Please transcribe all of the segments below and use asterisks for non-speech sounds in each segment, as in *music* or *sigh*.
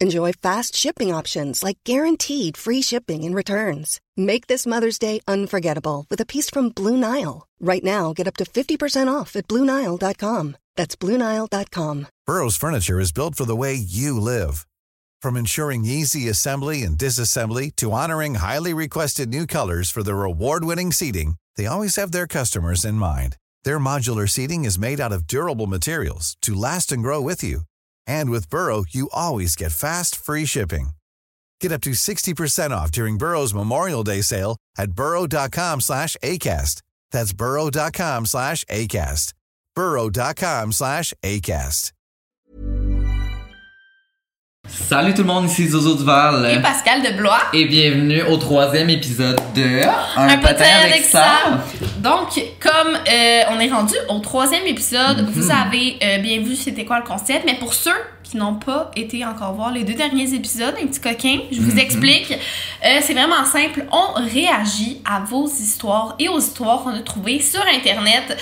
Enjoy fast shipping options like guaranteed free shipping and returns. Make this Mother's Day unforgettable with a piece from Blue Nile. Right now, get up to 50% off at BlueNile.com. That's BlueNile.com. Burrow's furniture is built for the way you live. From ensuring easy assembly and disassembly to honoring highly requested new colors for their award-winning seating, they always have their customers in mind. Their modular seating is made out of durable materials to last and grow with you. And with Burrow, you always get fast, free shipping. Get up to 60% off during Burrow's Memorial Day sale at burrow.com slash ACAST. That's burrow.com slash ACAST. burrow.com slash ACAST. Salut tout le monde, ici Zozo Duval. Et Pascal de Blois. Et bienvenue au troisième épisode de Un, Un potin avec ça. Donc, comme euh, on est rendu au troisième épisode, Mhm. vous avez euh, bien vu c'était quoi le concept, mais pour ceux qui n'ont pas été encore voir les deux derniers épisodes, un petit coquin, je vous Mhm. explique. Euh, c'est vraiment simple. On réagit à vos histoires et aux histoires qu'on a trouvées sur Internet.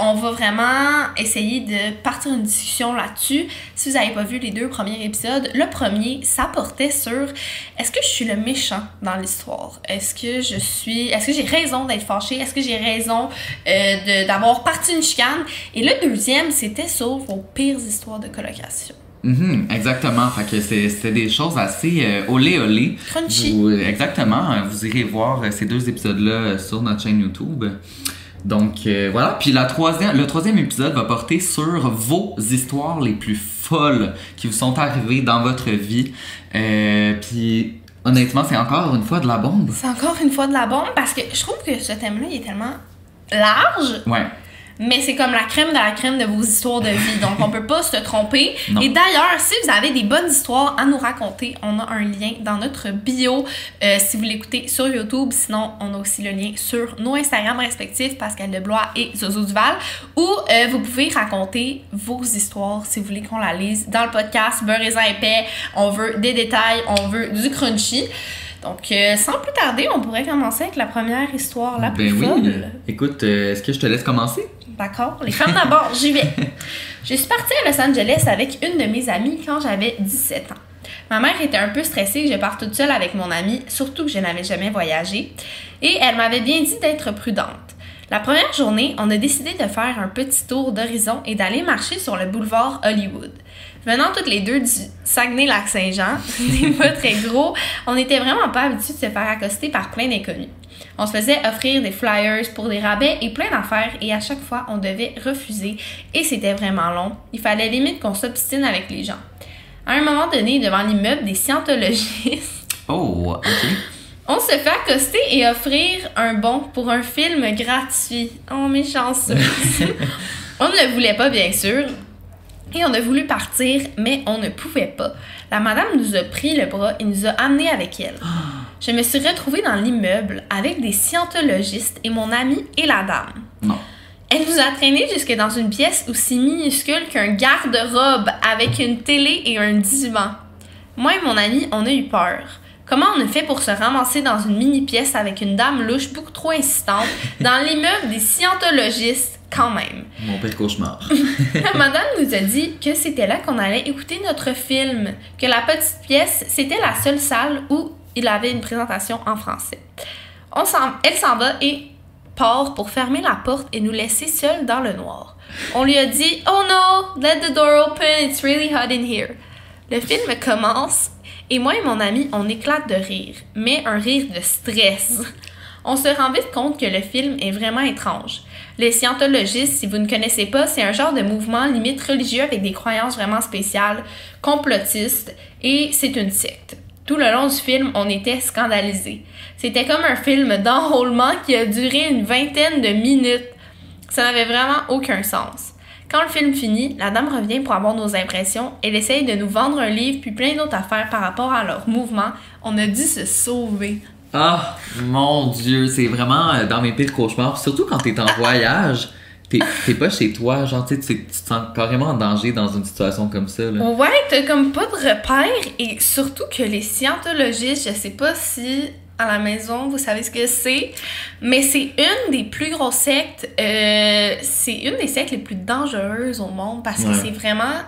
On va vraiment essayer de partir une discussion là-dessus. Si vous n'avez pas vu les deux premiers épisodes, le premier, ça portait sur est-ce que je suis le méchant dans l'histoire? Est-ce que je suis. Est-ce que j'ai raison d'être fâchée? Est-ce que j'ai raison euh, d'avoir parti une chicane? Et le deuxième, c'était sur vos pires histoires de colocation. Mhm, exactement. Fait que c'est- c'était des choses assez euh, olé olé. Crunchy. Vous- exactement. Euh, Vous irez voir euh, ces deux épisodes-là euh, sur notre chaîne YouTube. Donc euh, voilà. Puis la troisième, le troisième épisode va porter sur vos histoires les plus folles qui vous sont arrivées dans votre vie. Euh, puis honnêtement, c'est encore une fois de la bombe. C'est encore une fois de la bombe parce que je trouve que ce thème-là, il est tellement large, Ouais. Mais c'est comme la crème de la crème de vos histoires de vie. Donc, on peut pas se tromper. Non. Et d'ailleurs, si vous avez des bonnes histoires à nous raconter, on a un lien dans notre bio euh, si vous l'écoutez sur YouTube. Sinon, on a aussi le lien sur nos Instagram respectifs, Pascal Leblois et Zozo Duval, où euh, vous pouvez raconter vos histoires si vous voulez qu'on la lise dans le podcast Beurre et épais. On veut des détails, on veut du crunchy. Donc, euh, sans plus tarder, on pourrait commencer avec la première histoire la plus Ben oui. Écoute, euh, est-ce que je te laisse commencer? D'accord. Les femmes d'abord, j'y vais. *laughs* Je suis partie à Los Angeles avec une de mes amies quand j'avais 17 ans. Ma mère était un peu stressée que je parte toute seule avec mon amie, surtout que je n'avais jamais voyagé, et elle m'avait bien dit d'être prudente. La première journée, on a décidé de faire un petit tour d'horizon et d'aller marcher sur le boulevard Hollywood. Venant toutes les deux du Saguenay-Lac-Saint-Jean, *laughs* c'est pas très gros, on n'était vraiment pas habitués de se faire accoster par plein d'inconnus. On se faisait offrir des flyers pour des rabais et plein d'affaires et à chaque fois on devait refuser et c'était vraiment long. Il fallait limite qu'on s'obstine avec les gens. À un moment donné, devant l'immeuble des scientologistes, *laughs* Oh, ok. on se fait accoster et offrir un bon pour un film gratuit. Oh, méchanceux. *laughs* on ne le voulait pas, bien sûr. Et on a voulu partir, mais on ne pouvait pas. La madame nous a pris le bras et nous a amenés avec elle. Je me suis retrouvée dans l'immeuble avec des scientologistes et mon ami et la dame. Non. Elle nous a traînés jusque dans une pièce aussi minuscule qu'un garde-robe avec une télé et un divan. Moi et mon ami, on a eu peur. Comment on a fait pour se ramasser dans une mini-pièce avec une dame louche beaucoup trop insistante dans l'immeuble des scientologistes? Quand même? Mon pire cauchemar. La *laughs* madame nous a dit que c'était là qu'on allait écouter notre film, que la petite pièce, c'était la seule salle où il avait une présentation en français. On elle s'en va et part pour fermer la porte et nous laisser seuls dans le noir. On lui a dit Oh no, let the door open, it's really hot in here. Le film commence et moi et mon ami, on éclate de rire, mais un rire de stress. On se rend vite compte que le film est vraiment étrange. Les scientologistes, si vous ne connaissez pas, c'est un genre de mouvement limite religieux avec des croyances vraiment spéciales, complotistes, et c'est une secte. Tout le long du film, on était scandalisés. C'était comme un film d'enrôlement qui a duré une vingtaine de minutes. Ça n'avait vraiment aucun sens. Quand le film finit, la dame revient pour avoir nos impressions. Elle essaye de nous vendre un livre puis plein d'autres affaires par rapport à leur mouvement. On a dû se sauver. Ah, mon Dieu, c'est vraiment euh, dans mes pires cauchemars. Surtout quand t'es en voyage, t'es pas chez toi, genre, tu te sens carrément en danger dans une situation comme ça. Là. Ouais, t'as comme pas de repères et surtout que les scientologistes, je sais pas si à la maison vous savez ce que c'est, mais c'est une des plus grosses sectes, euh, c'est une des sectes les plus dangereuses au monde parce que c'est vraiment.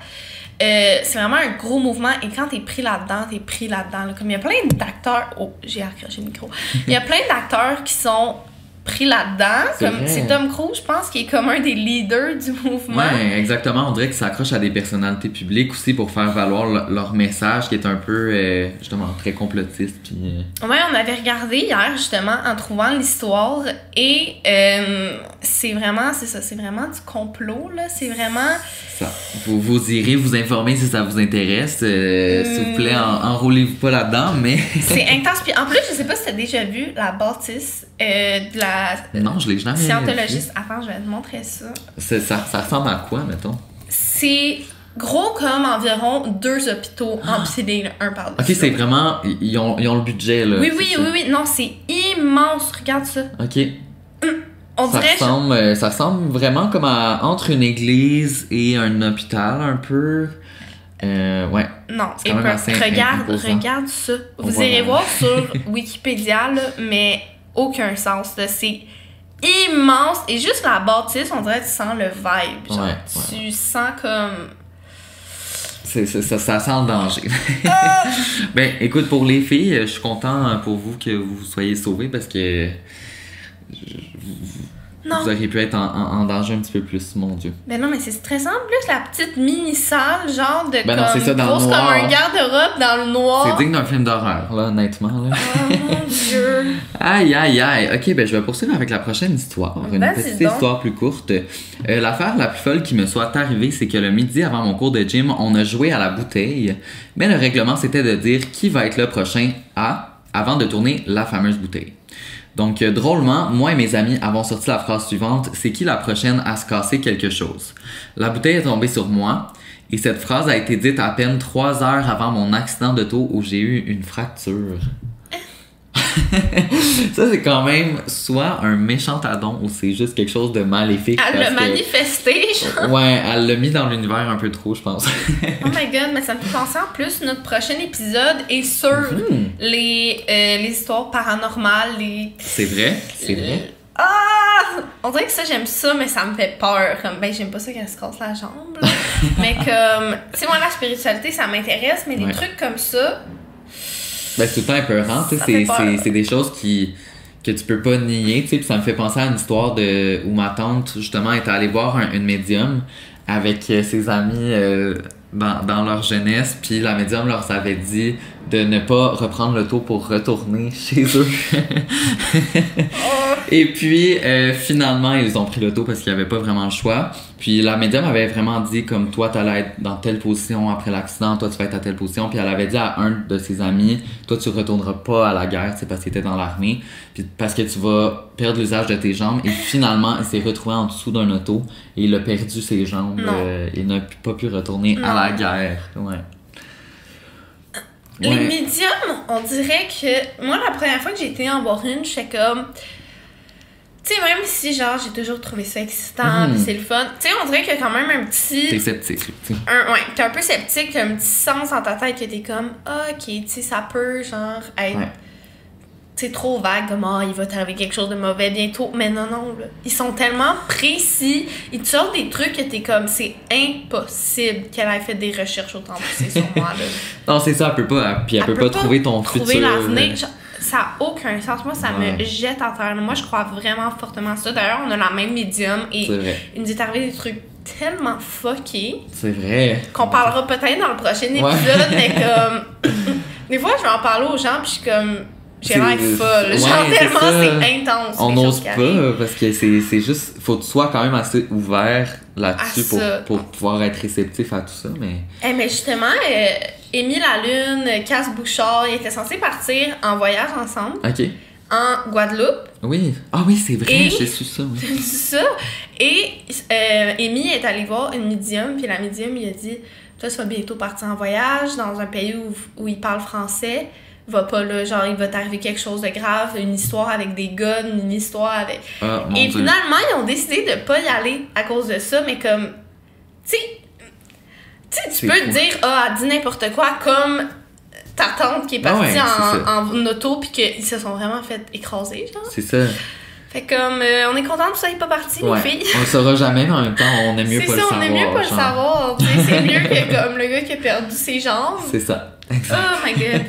Euh, c'est vraiment un gros mouvement et quand t'es pris là-dedans, t'es pris là-dedans. là. Comme il y a plein d'acteurs. Oh, j'ai accroché le micro. Il y a *laughs* plein d'acteurs qui sont pris là-dedans. C'est Tom Cruise, je pense, qui est comme un des leaders du mouvement. Ouais, exactement. On dirait qu'ils s'accrochent à des personnalités publiques aussi pour faire valoir le- leur message qui est un peu, euh, justement, très complotiste. Puis, euh, Ouais, on avait regardé hier justement en trouvant l'histoire et euh, c'est vraiment, c'est ça, c'est vraiment du complot là. C'est vraiment, ça. Vous, vous irez vous informer si ça vous intéresse. Euh, S'il vous plaît, en- enrôlez-vous pas là-dedans, mais. c'est intense. Puis en plus, je sais pas si t'as déjà vu la bâtisse de la non, je l'ai jamais vu. scientologiste. Attends, je vais te montrer ça. Ça, ça ressemble à quoi, mettons? C'est gros comme environ deux hôpitaux empilés là, un par Ok, c'est vraiment. Ils ont, ils ont le budget, là. Oui, oui, ça. oui, oui. Non, c'est immense. Regarde ça. Ok. On Ça dirait. ressemble, euh, ça ressemble vraiment comme à entre une église et un hôpital, un peu. Euh, ouais. Non, C'est quand même épeurant. assez regarde, imposant. regarde ça. Vous irez voir sur *laughs* Wikipédia, là, mais aucun sens. C'est immense. Et juste la bâtisse, on dirait que tu sens le vibe. Genre, Ouais, tu sens comme. Ça, ça sent le danger. Ah! *laughs* ben, écoute, pour les filles, je suis content pour vous que vous soyez sauvées parce que Non. vous auriez pu être en, en- en danger un petit peu plus, mon Dieu. Ben non, mais c'est stressant. Plus, la petite mini-salle, genre de Ben non, comme. c'est ça, dans le noir. comme un garde-robe dans le noir. C'est digne d'un film d'horreur, là, honnêtement. Là. Oh mon dieu. *laughs* Aïe, aïe, aïe. Ok, ben je vais poursuivre avec la prochaine histoire. Une petite donc. histoire plus courte. Euh, L'affaire la plus folle qui me soit arrivée, c'est que le midi avant mon cours de gym, on a joué à la bouteille. Mais le règlement, c'était de dire qui va être le prochain à, avant de tourner la fameuse bouteille. Donc, euh, drôlement, moi et mes amis avons sorti la phrase suivante c'est qui la prochaine à se casser quelque chose? La bouteille est tombée sur moi. Et cette phrase a été dite à peine trois heures avant mon accident d'auto où j'ai eu une fracture. Ça, c'est quand même soit un méchant addon ou c'est juste quelque chose de maléfique. Elle l'a manifesté, genre. Ouais, elle l'a mis dans l'univers un peu trop, je pense. Oh my *laughs* god, mais ça me fait penser en plus, notre prochain épisode est sur Hmm. les, euh, les histoires paranormales, les. c'est vrai, c'est vrai. Ah! On dirait que ça, j'aime ça, mais ça me fait peur. Comme, ben, j'aime pas ça qu'elle se casse la jambe. *laughs* mais comme, tu sais, moi, la spiritualité, ça m'intéresse, mais des trucs comme ça, Ben, c'est tout le temps épeurant, tu sais, Ça c'est- des choses qui que tu peux pas nier, tu sais, puis ça me fait penser à une histoire de où ma tante justement était allée voir un- une médium avec euh, ses amis euh, dans, dans leur jeunesse, puis la médium leur avait dit de ne pas reprendre l'auto pour retourner *laughs* chez eux. Et puis euh, finalement ils ont pris l'auto parce qu'il n'y avait pas vraiment le choix. Puis la médium avait vraiment dit comme toi t'allais être dans telle position après l'accident, toi tu vas être à telle position. Puis elle avait dit à un de ses amis, toi tu retourneras pas à la guerre, c'est parce qu'il était dans l'armée, puis parce que tu vas perdre l'usage de tes jambes. Et finalement il s'est retrouvé en dessous d'un auto et il a perdu ses jambes. Euh, il n'a pas pu retourner à la guerre. Ouais. Les Ouais. médiums, on dirait que. Moi, la première fois que j'ai été en voir une, j'étais comme. Tu sais, même si, genre, j'ai toujours trouvé ça excitant, pis c'est le fun. Tu sais, on dirait qu'il y a quand même un T'es petit. sceptique. tu. Un, ouais, t'es un peu sceptique, un petit sens dans ta tête que t'es comme, ah, ok, tu sais, ça peut, genre, être. Ouais. C'est trop vague, comme, ah, il va t'arriver quelque chose de mauvais bientôt. Mais non, non, là. Ils sont tellement précis. Ils te sortent des trucs que t'es comme, c'est impossible qu'elle ait fait des recherches autant poussées sur moi, là. *laughs* Non, c'est ça, elle peut pas. Puis elle, peut, pas, trouver ton trouver futur. l'avenir. Ça n'a aucun sens. Moi, ça Ouais. me jette à terre. Moi, je crois vraiment fortement à ça. D'ailleurs, on a la même médium et il nous est arrivé des trucs tellement fuckés C'est vrai. qu'on parlera peut-être dans le prochain épisode, Ouais. mais *laughs* comme. des fois, je vais en parler aux gens, puis je suis comme. J'ai l'air folle. ouais, Genre, tellement c'est intense. On n'ose pas parce que c'est juste. Faut que tu sois quand même assez ouvert là-dessus pour, pour pouvoir être réceptif à tout ça. Mais. Eh, mais justement, euh, Émile Lune, Casse Bouchard, ils étaient censés partir en voyage ensemble Ok. en Guadeloupe. Oui. Ah oui, c'est vrai, j'ai su ça. oui. *laughs* C'est ça. Et euh, Amy est allée voir une médium, puis la médium lui a dit Toi, tu vas bientôt partir en voyage dans un pays où, où il parle français. Va pas là, genre, il va t'arriver quelque chose de grave, une histoire avec des guns, une histoire avec. Ah, mon Et Dieu. finalement, ils ont décidé de pas y aller à cause de ça, mais comme. Tu sais, tu sais, tu C'est peux te dire, ah, elle dit n'importe quoi, comme ta tante qui est Ah partie ouais, c'est ça. en, en auto, puis qu'ils se sont vraiment fait écraser, genre. C'est ça. Fait comme, euh, on est content que vous soyez pas partis, Ouais. les filles. On le saura jamais, mais en même temps, on aime mieux C'est pas ça, le on savoir. aime mieux pas le savoir. C'est mieux *laughs* que comme le gars qui a perdu ses jambes. C'est ça. Exact. Oh my god.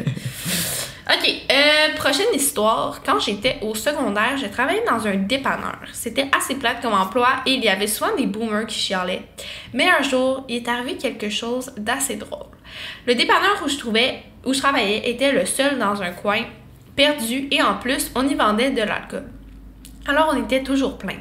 Ok, euh, prochaine histoire. Quand j'étais au secondaire, je travaillais dans un dépanneur. C'était assez plate comme emploi et il y avait souvent des boomers qui chialaient. Mais un jour, il est arrivé quelque chose d'assez drôle. Le dépanneur où je, trouvais, où je travaillais était le seul dans un coin, perdu et en plus, on y vendait de l'alcool. Alors on était toujours plein.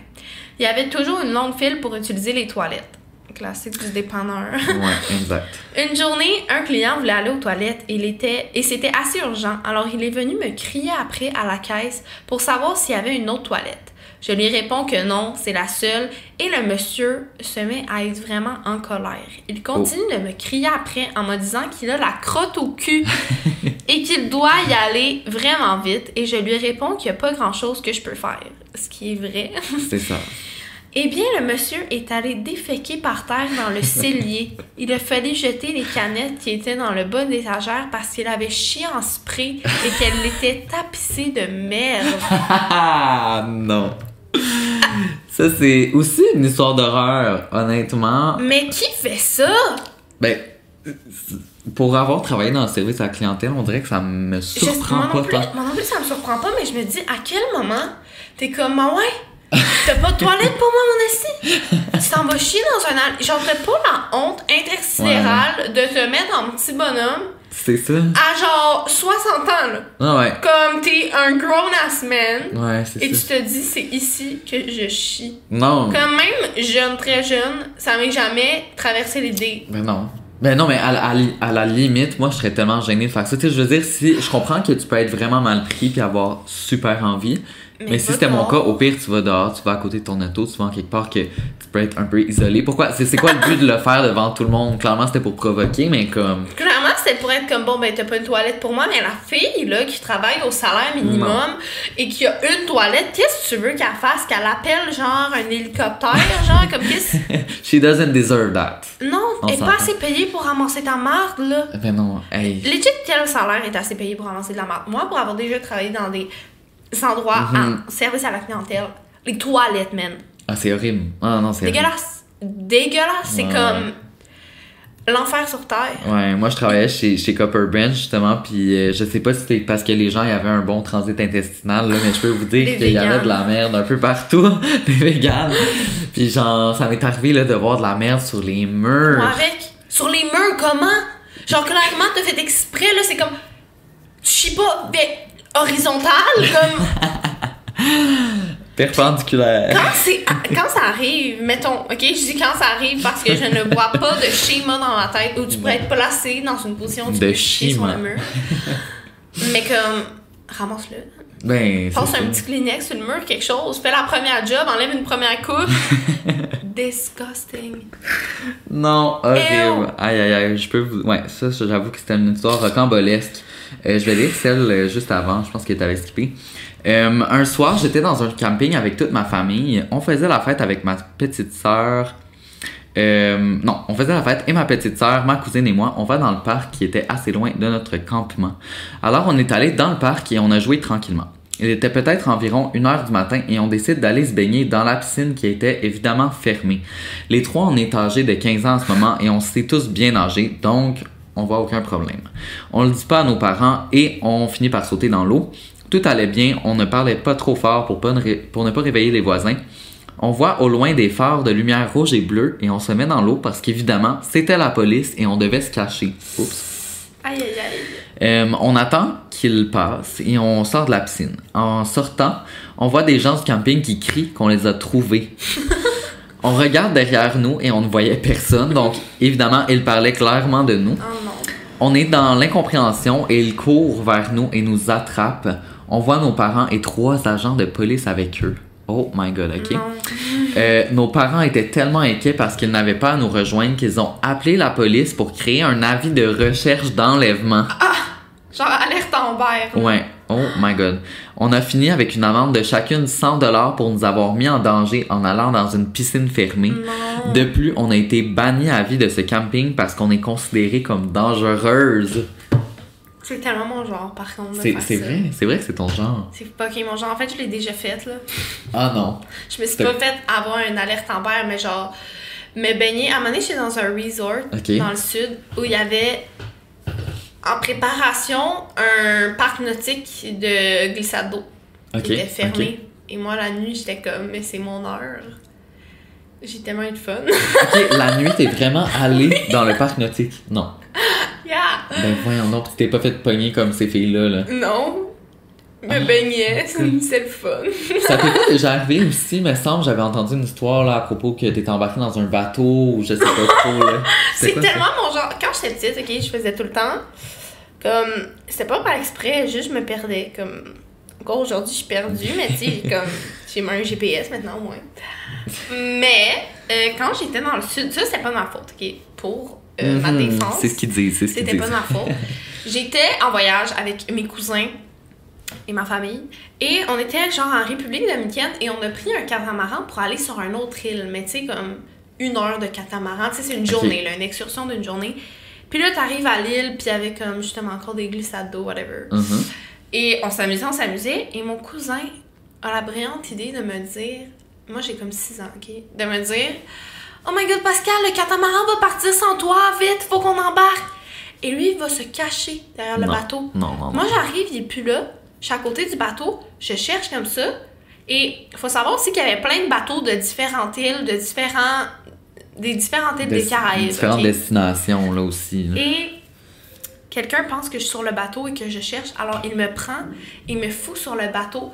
Il y avait toujours une longue file pour utiliser les toilettes. Classique du dépanneur. Ouais, exact. *laughs* Une journée, un client voulait aller aux toilettes et, il était, et c'était assez urgent. Alors il est venu me crier après à la caisse pour savoir s'il y avait une autre toilette. Je lui réponds que non, c'est la seule et le monsieur se met à être vraiment en colère. Il continue de me crier après en me disant qu'il a la crotte au cul *laughs* et qu'il doit y aller vraiment vite et je lui réponds qu'il n'y a pas grand chose que je peux faire. Ce qui est vrai. C'est ça. *laughs* Eh bien, le monsieur est allé déféquer par terre dans le cellier. Il a fallu jeter les canettes qui étaient dans le bas des étagères parce qu'il avait chié en spray et qu'elle était tapissée de merde. Ah non. Ça, c'est aussi une histoire d'horreur, honnêtement. Mais qui fait ça? Ben, pour avoir travaillé dans le service à la clientèle, on dirait que ça me Je- surprend moi, pas non plus, moi non plus, ça me surprend pas, mais je me dis, à quel moment t'es comme, ah ouais? T'as pas de toilette pour moi, mon esti? Tu t'en vas chier dans un... al- t'as pas la honte intersidérale de te mettre en petit bonhomme C'est ça? à genre 60 ans, là. Ah ouais. Comme t'es un grown-ass man Ouais, c'est et tu te dis c'est ici que je chie. Non. Comme même jeune, très jeune, ça m'est jamais traversé l'idée. Ben non. Ben non, mais à la limite, moi, je serais tellement gênée de faire ça. Tu sais, je veux dire, si je comprends que tu peux être vraiment mal pris puis avoir super envie. Mais, Mais si c'était mon cas, au pire, tu vas dehors, tu vas à côté de ton auto, tu vas en quelque part que tu peux être un peu isolé. Pourquoi? C'est quoi le but de le faire devant tout le monde? Clairement, c'était pour provoquer, mais comme. Clairement, c'était pour être comme bon, ben t'as pas une toilette pour moi, mais la fille là qui travaille au salaire minimum et qui a une toilette, qu'est-ce que tu veux qu'elle fasse? Qu'elle appelle genre un hélicoptère? genre comme qu'est-ce? *laughs* She doesn't deserve that. Non, On elle est pas assez payée pour ramasser ta marde là. Ben non, hey. Legit, quel salaire est assez payé pour ramasser de la marde? Moi, pour avoir déjà travaillé dans des endroits Mhm. en service à la clientèle, les toilettes, man. Ah, c'est horrible. Ah non, c'est horrible. Dégueulasse. Dégueulasse. C'est Ouais. comme l'enfer sur terre. Ouais, moi je travaillais chez, chez Copper Bench justement, puis euh, je sais pas si c'était parce que les gens y avaient un bon transit intestinal, là, mais je peux vous dire qu'il y avait de la merde un peu partout, *laughs* des véganes. Puis genre, ça m'est arrivé là, de voir de la merde sur les murs. Moi, avec. Sur les murs, comment? Genre, clairement, t'as fait exprès, là, c'est comme. Tu chies pas ben, horizontal, comme. *laughs* Perpendiculaire. Quand, c'est, quand ça arrive, mettons, ok, je dis quand ça arrive parce que je ne vois pas de schéma dans ma tête où tu pourrais être placé dans une position où tu De peux chier sur le mur. Mais comme, ramasse-le. Ben, Passe un petit Kleenex sur le mur, quelque chose. Fais la première job, enlève une première coupe. *laughs* Disgusting. Non, horrible. Aïe aïe aïe, je peux vous. Ouais, ça, ça, j'avoue que c'était une histoire rocambolesque. Euh, je vais lire celle euh, juste avant, je pense que t'avais skippé. Euh, un soir, j'étais dans un camping avec toute ma famille. On faisait la fête avec ma petite sœur. Euh, non, on faisait la fête et ma petite sœur, ma cousine et moi, on va dans le parc qui était assez loin de notre campement. Alors on est allé dans le parc et on a joué tranquillement. Il était peut-être environ 1h du matin et on décide d'aller se baigner dans la piscine qui était évidemment fermée. Les trois, on est âgés de 15 ans en ce moment et on sait tous bien nager, donc on voit aucun problème. On le dit pas à nos parents et on finit par sauter dans l'eau. Tout allait bien, on ne parlait pas trop fort pour ne pas réveiller les voisins. On voit au loin des phares de lumière rouge et bleue et on se met dans l'eau parce qu'évidemment, c'était la police et on devait se cacher. Oups. Aïe, aïe, aïe. Euh, on attend qu'il passe et on sort de la piscine. En sortant, on voit des gens du camping qui crient qu'on les a trouvés. *laughs* on regarde derrière nous et on ne voyait personne, donc évidemment, il parlait clairement de nous. Oh non. On est dans l'incompréhension et il court vers nous et nous attrape. On voit nos parents et trois agents de police avec eux. Oh my god, ok. Euh, nos parents étaient tellement inquiets parce qu'ils n'avaient pas à nous rejoindre qu'ils ont appelé la police pour créer un avis de recherche d'enlèvement. Genre alerte Amber. Ouais. Oh my god. On a fini avec une amende de chacune 100 dollars pour nous avoir mis en danger en allant dans une piscine fermée. Non. De plus, on a été banni à vie de ce camping parce qu'on est considéré comme dangereuse. C'est tellement mon genre, par contre. C'est vrai, c'est vrai que c'est ton genre. C'est pas ok, mon genre. En fait, je l'ai déjà fait, là. Ah non. Je me suis pas fait avoir une alerte Amber, mais genre, me baigner. À un moment donné, j'étais dans un resort dans le sud où il y avait en préparation un parc nautique de glissade d'eau qui était fermé. Et moi, la nuit, j'étais comme, mais c'est mon heure. J'ai tellement eu de fun. Ok, la nuit, t'es vraiment allé dans le parc nautique. Non. *laughs* yeah! Ben voyons donc, tu t'es pas fait pogner comme ces filles-là. Là. Non! Me Ah. baignais, c'est le fun. Ça t'est pas *laughs* déjà arrivé aussi, me semble, j'avais entendu une histoire là à propos que t'étais embarqué dans un bateau ou je sais pas trop là. *laughs* C'est ça? tellement mon genre. Quand j'étais petite, ok, je faisais tout le temps. Comme, c'était pas par exprès, juste je me perdais. Comme, encore aujourd'hui, je suis perdue, mais tu sais, comme, *laughs* j'ai un GPS maintenant au moins. Mais, euh, quand j'étais dans le sud, ça, c'était pas ma faute, ok, pour euh, ma Mhm, défense. C'est ce qu'ils disent, c'est ce C'était pas ma faute. *laughs* J'étais en voyage avec mes cousins et ma famille. Et on était genre en République dominicaine et on a pris un catamaran pour aller sur un autre île. Mais tu sais, comme une heure de catamaran. Tu sais, c'est une journée, là, une excursion d'une journée. Puis là, t'arrives à l'île, puis il y avait comme justement encore des glissades d'eau, whatever. Mhm. Et on s'amusait, on s'amusait. Et mon cousin a la brillante idée de me dire, moi j'ai comme 6 ans, ok, de me dire Oh my god, Pascal, le catamaran va partir sans toi, vite, faut qu'on embarque. Et lui, il va se cacher derrière le Non. bateau. Non, non, non. Moi, j'arrive, il est plus là. Je suis à côté du bateau, je cherche comme ça. Et il faut savoir aussi qu'il y avait plein de bateaux de différentes îles, de différents. des différentes îles des Des- Caraïbes. Différentes destinations là aussi. là. Et quelqu'un pense que je suis sur le bateau et que je cherche, alors il me prend, il me fout sur le bateau.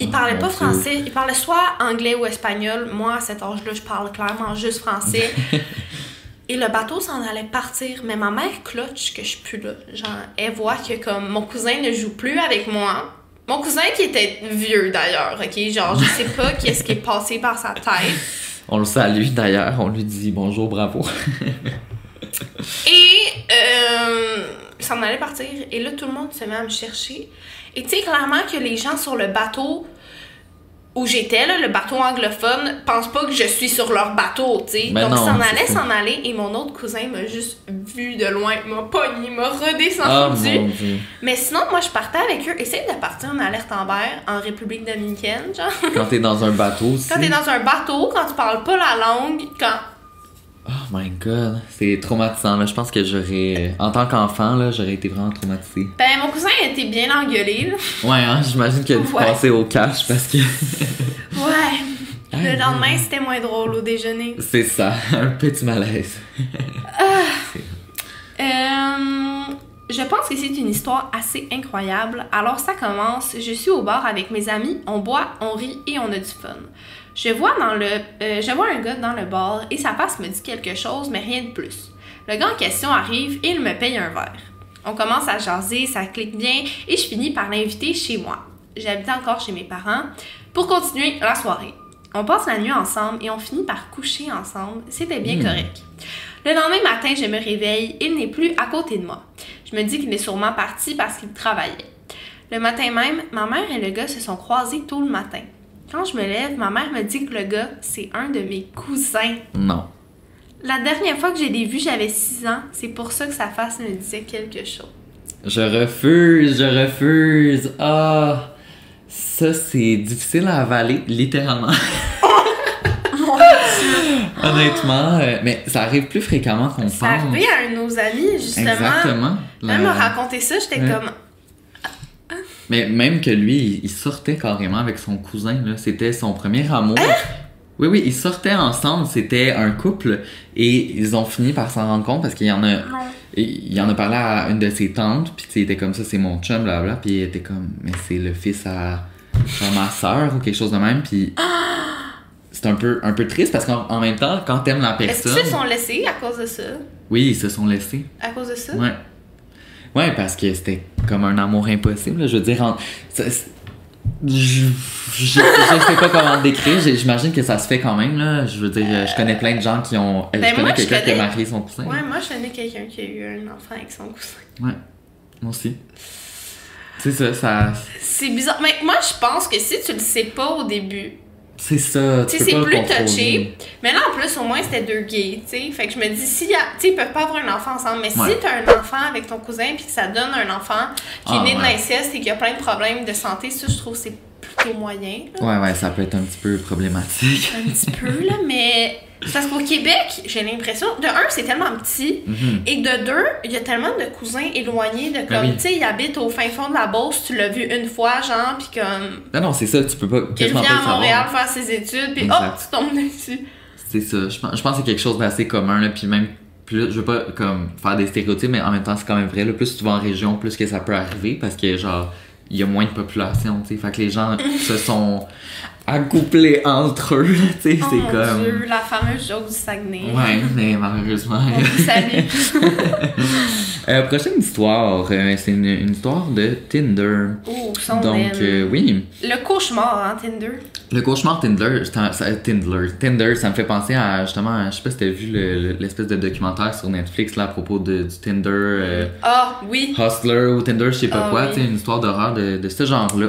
Il parlait pas français, il parlait soit anglais ou espagnol. Moi, à cet âge-là, je parle clairement juste français. *laughs* et le bateau s'en allait partir, mais ma mère clutch que je suis plus là. Genre, elle voit que comme mon cousin ne joue plus avec moi. Mon cousin qui était vieux d'ailleurs, ok? Genre, je sais pas qu'est-ce qui est passé par sa tête. On le salue d'ailleurs, on lui dit bonjour, bravo. Et euh, allait partir. Et là, tout le monde se met à me chercher. Et tu sais, clairement que les gens sur le bateau où j'étais, le bateau anglophone, pensent pas que je suis sur leur bateau, tu sais. Ben Donc, s'en allait, s'en aller. Et mon autre cousin m'a juste vu de loin, m'a pogné, m'a redescendu. dieu. Mais sinon, moi, je partais avec eux. Essaye de partir en alerte Amber en République dominicaine, genre. Quand t'es dans un bateau aussi. Quand t'es dans un bateau, quand tu parles pas la langue, quand Oh my god, c'est traumatisant là. Je pense que j'aurais, en tant qu'enfant j'aurais été vraiment traumatisé. Ben, mon cousin a été bien engueulé, là. Ouais, hein, j'imagine qu'il a dû Ouais. passer au cash parce que *laughs* Ouais. Le lendemain, c'était moins drôle au déjeuner. c'est ça, *laughs* un petit malaise. Euh, je pense que c'est une histoire assez incroyable. Alors ça commence, je suis au bar avec mes amis, on boit, on rit et on a du fun. Je vois dans le euh, je vois un gars dans le bar et sa face me dit quelque chose mais rien de plus. Le gars en question arrive et il me paye un verre. On commence à jaser, ça clique bien et je finis par l'inviter chez moi. J'habitais encore chez mes parents pour continuer la soirée. On passe la nuit ensemble et on finit par coucher ensemble. C'était bien correct. Le lendemain matin, je me réveille, il n'est plus à côté de moi. Je me dis qu'il est sûrement parti parce qu'il travaillait. Le matin même, ma mère et le gars se sont croisés tôt le matin. Quand je me lève, ma mère me dit que le gars, c'est un de mes cousins. Non. La dernière fois que je l'ai vu, j'avais 6 ans. C'est pour ça que sa face me disait quelque chose. Je refuse, je refuse. Ah, ça c'est difficile à avaler, littéralement. *laughs* Honnêtement, euh, mais ça arrive plus fréquemment qu'on pense. C'est arrivé à un de nos amis, justement. Exactement. Elle m'a raconté ça, j'étais Ouais. comme... Mais même que lui, il- sortait carrément avec son cousin, là. C'était son premier amour. Hein? Oui, oui, ils sortaient ensemble, c'était un couple, et ils ont fini par s'en rendre compte parce qu'il y en a. Il en a parlé à une de ses tantes, puis il était comme ça, c'est mon chum, blablabla, puis il était comme, mais c'est le fils à, à ma soeur ou quelque chose de même, puis c'est un peu, un peu triste parce qu'en en même temps, quand t'aimes la Est-ce personne. qu'ils se sont laissés à cause de ça? Oui, ils se sont laissés. À cause de ça? Ouais. Ouais, parce que c'était comme un amour impossible, là, je veux dire. en- ça- c'est- Je, je, je sais pas comment le décrire, j'imagine que ça se fait quand même, là. Je veux dire, je connais plein de gens qui ont. Ben, je connais quelqu'un qui a marié son cousin. Ouais, moi, je connais quelqu'un qui a eu un enfant avec son cousin. Ouais. Moi aussi. C'est ça, ça. C'est bizarre. Mais moi, je pense que si tu le sais pas au début, C'est ça. tu sais, c'est plus touché. Mais là, en plus, au moins, c'était deux gays, tu sais. Fait que je me dis, si tu sais, ils peuvent pas avoir un enfant ensemble, mais Ouais. si t'as un enfant avec ton cousin puis que ça donne un enfant qui Ah, est né de l'inceste et qui a plein de problèmes de santé, ça, je trouve que c'est plutôt moyen. là. Ouais, ouais, ça peut être un petit peu problématique. Un petit peu, là, *laughs* mais. Parce qu'au Québec, j'ai l'impression, de un, c'est tellement petit, Mhm. et de deux, il y a tellement de cousins éloignés de comme, oui. tu sais, ils habitent au fin fond de la Beauce, tu l'as vu une fois, genre, puis comme, Non, non, c'est ça, tu peux pas il vient le à. Montréal faire ses études, puis hop, tu tombes dessus. C'est ça. Je pense, je pense que c'est quelque chose d'assez commun, là, puis même plus, je veux pas comme faire des stéréotypes, mais en même temps, c'est quand même vrai. Là, plus tu vas en région, plus que ça peut arriver, parce que genre, il y a moins de population, tu sais. Fait que les gens *laughs* se sont accouplés entre eux, tu sais. Oh c'est mon comme. Dieu, la fameuse joke du Saguenay. Ouais, mais malheureusement. *laughs* Euh, prochaine histoire, euh, c'est une, une histoire de Tinder. Oh, son Donc, euh, oui. Le cauchemar, hein, Tinder. Le cauchemar Tinder, Tinder, Tinder, ça me fait penser à justement, je sais pas si t'as vu le- le- l'espèce de documentaire sur Netflix là à propos de, du Tinder euh, Ah, oui, Hustler ou Tinder, je sais pas Ah quoi, oui. tu sais, une histoire d'horreur de, de ce genre-là.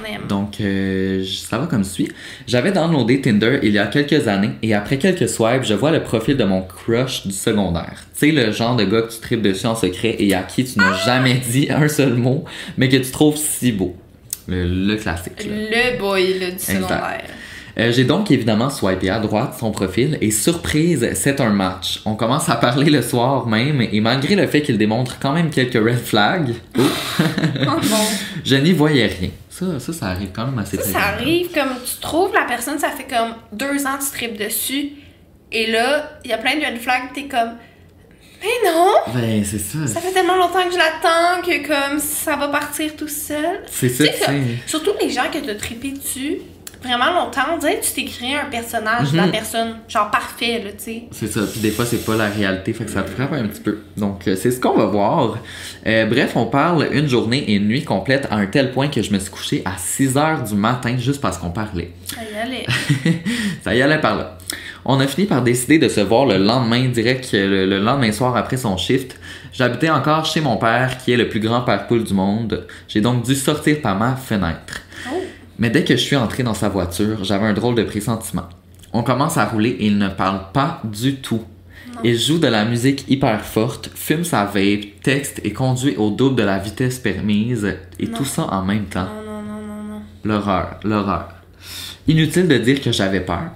On aime. Donc, euh, ça va comme suit. J'avais downloadé Tinder il y a quelques années et après quelques swipes, je vois le profil de mon crush du secondaire. Tu sais, le genre de gars que tu tripes dessus en secret et à qui tu n'as jamais dit un seul mot, mais que tu trouves si beau. Le, le classique. là. Le boy, là, du secondaire. Euh, J'ai donc évidemment swipé à droite son profil et surprise, c'est un match. On commence à parler le soir même et malgré le fait qu'il démontre quand même quelques red flags, *laughs* oh, *laughs* je n'y voyais rien. Ça, ça, ça arrive quand même assez Ça, ça arrive comme tu trouves la personne, ça fait comme deux ans que tu tripes dessus. Et là, il y a plein de red flags, t'es comme. Mais non! Ben, c'est ça. Ça fait tellement longtemps que je l'attends que comme ça va partir tout seul. C'est ça, Tu sais, surtout les gens que t'as trippé dessus vraiment longtemps, on dirait que tu t'es créé un personnage de la Mhm. personne, genre parfait, là, tu sais. C'est ça. Puis des fois, c'est pas la réalité, fait que ça te frappe un petit peu. Donc, euh, c'est ce qu'on va voir. Euh, bref, on parle une journée et une nuit complète à un tel point que je me suis couché à 6 heures du matin juste parce qu'on parlait. Ça y allait. *laughs* ça y allait par là. On a fini par décider de se voir le lendemain, direct le, le lendemain soir après son shift. J'habitais encore chez mon père, qui est le plus grand père poule du monde. J'ai donc dû sortir par ma fenêtre. Oh. Mais dès que je suis entré dans sa voiture, j'avais un drôle de pressentiment. On commence à rouler et il ne parle pas du tout. Il joue de la musique hyper forte, fume sa vape, texte et conduit au double de la vitesse permise, et tout ça en même temps. Non, non, non, non, non. L'horreur, l'horreur. Inutile de dire que j'avais peur.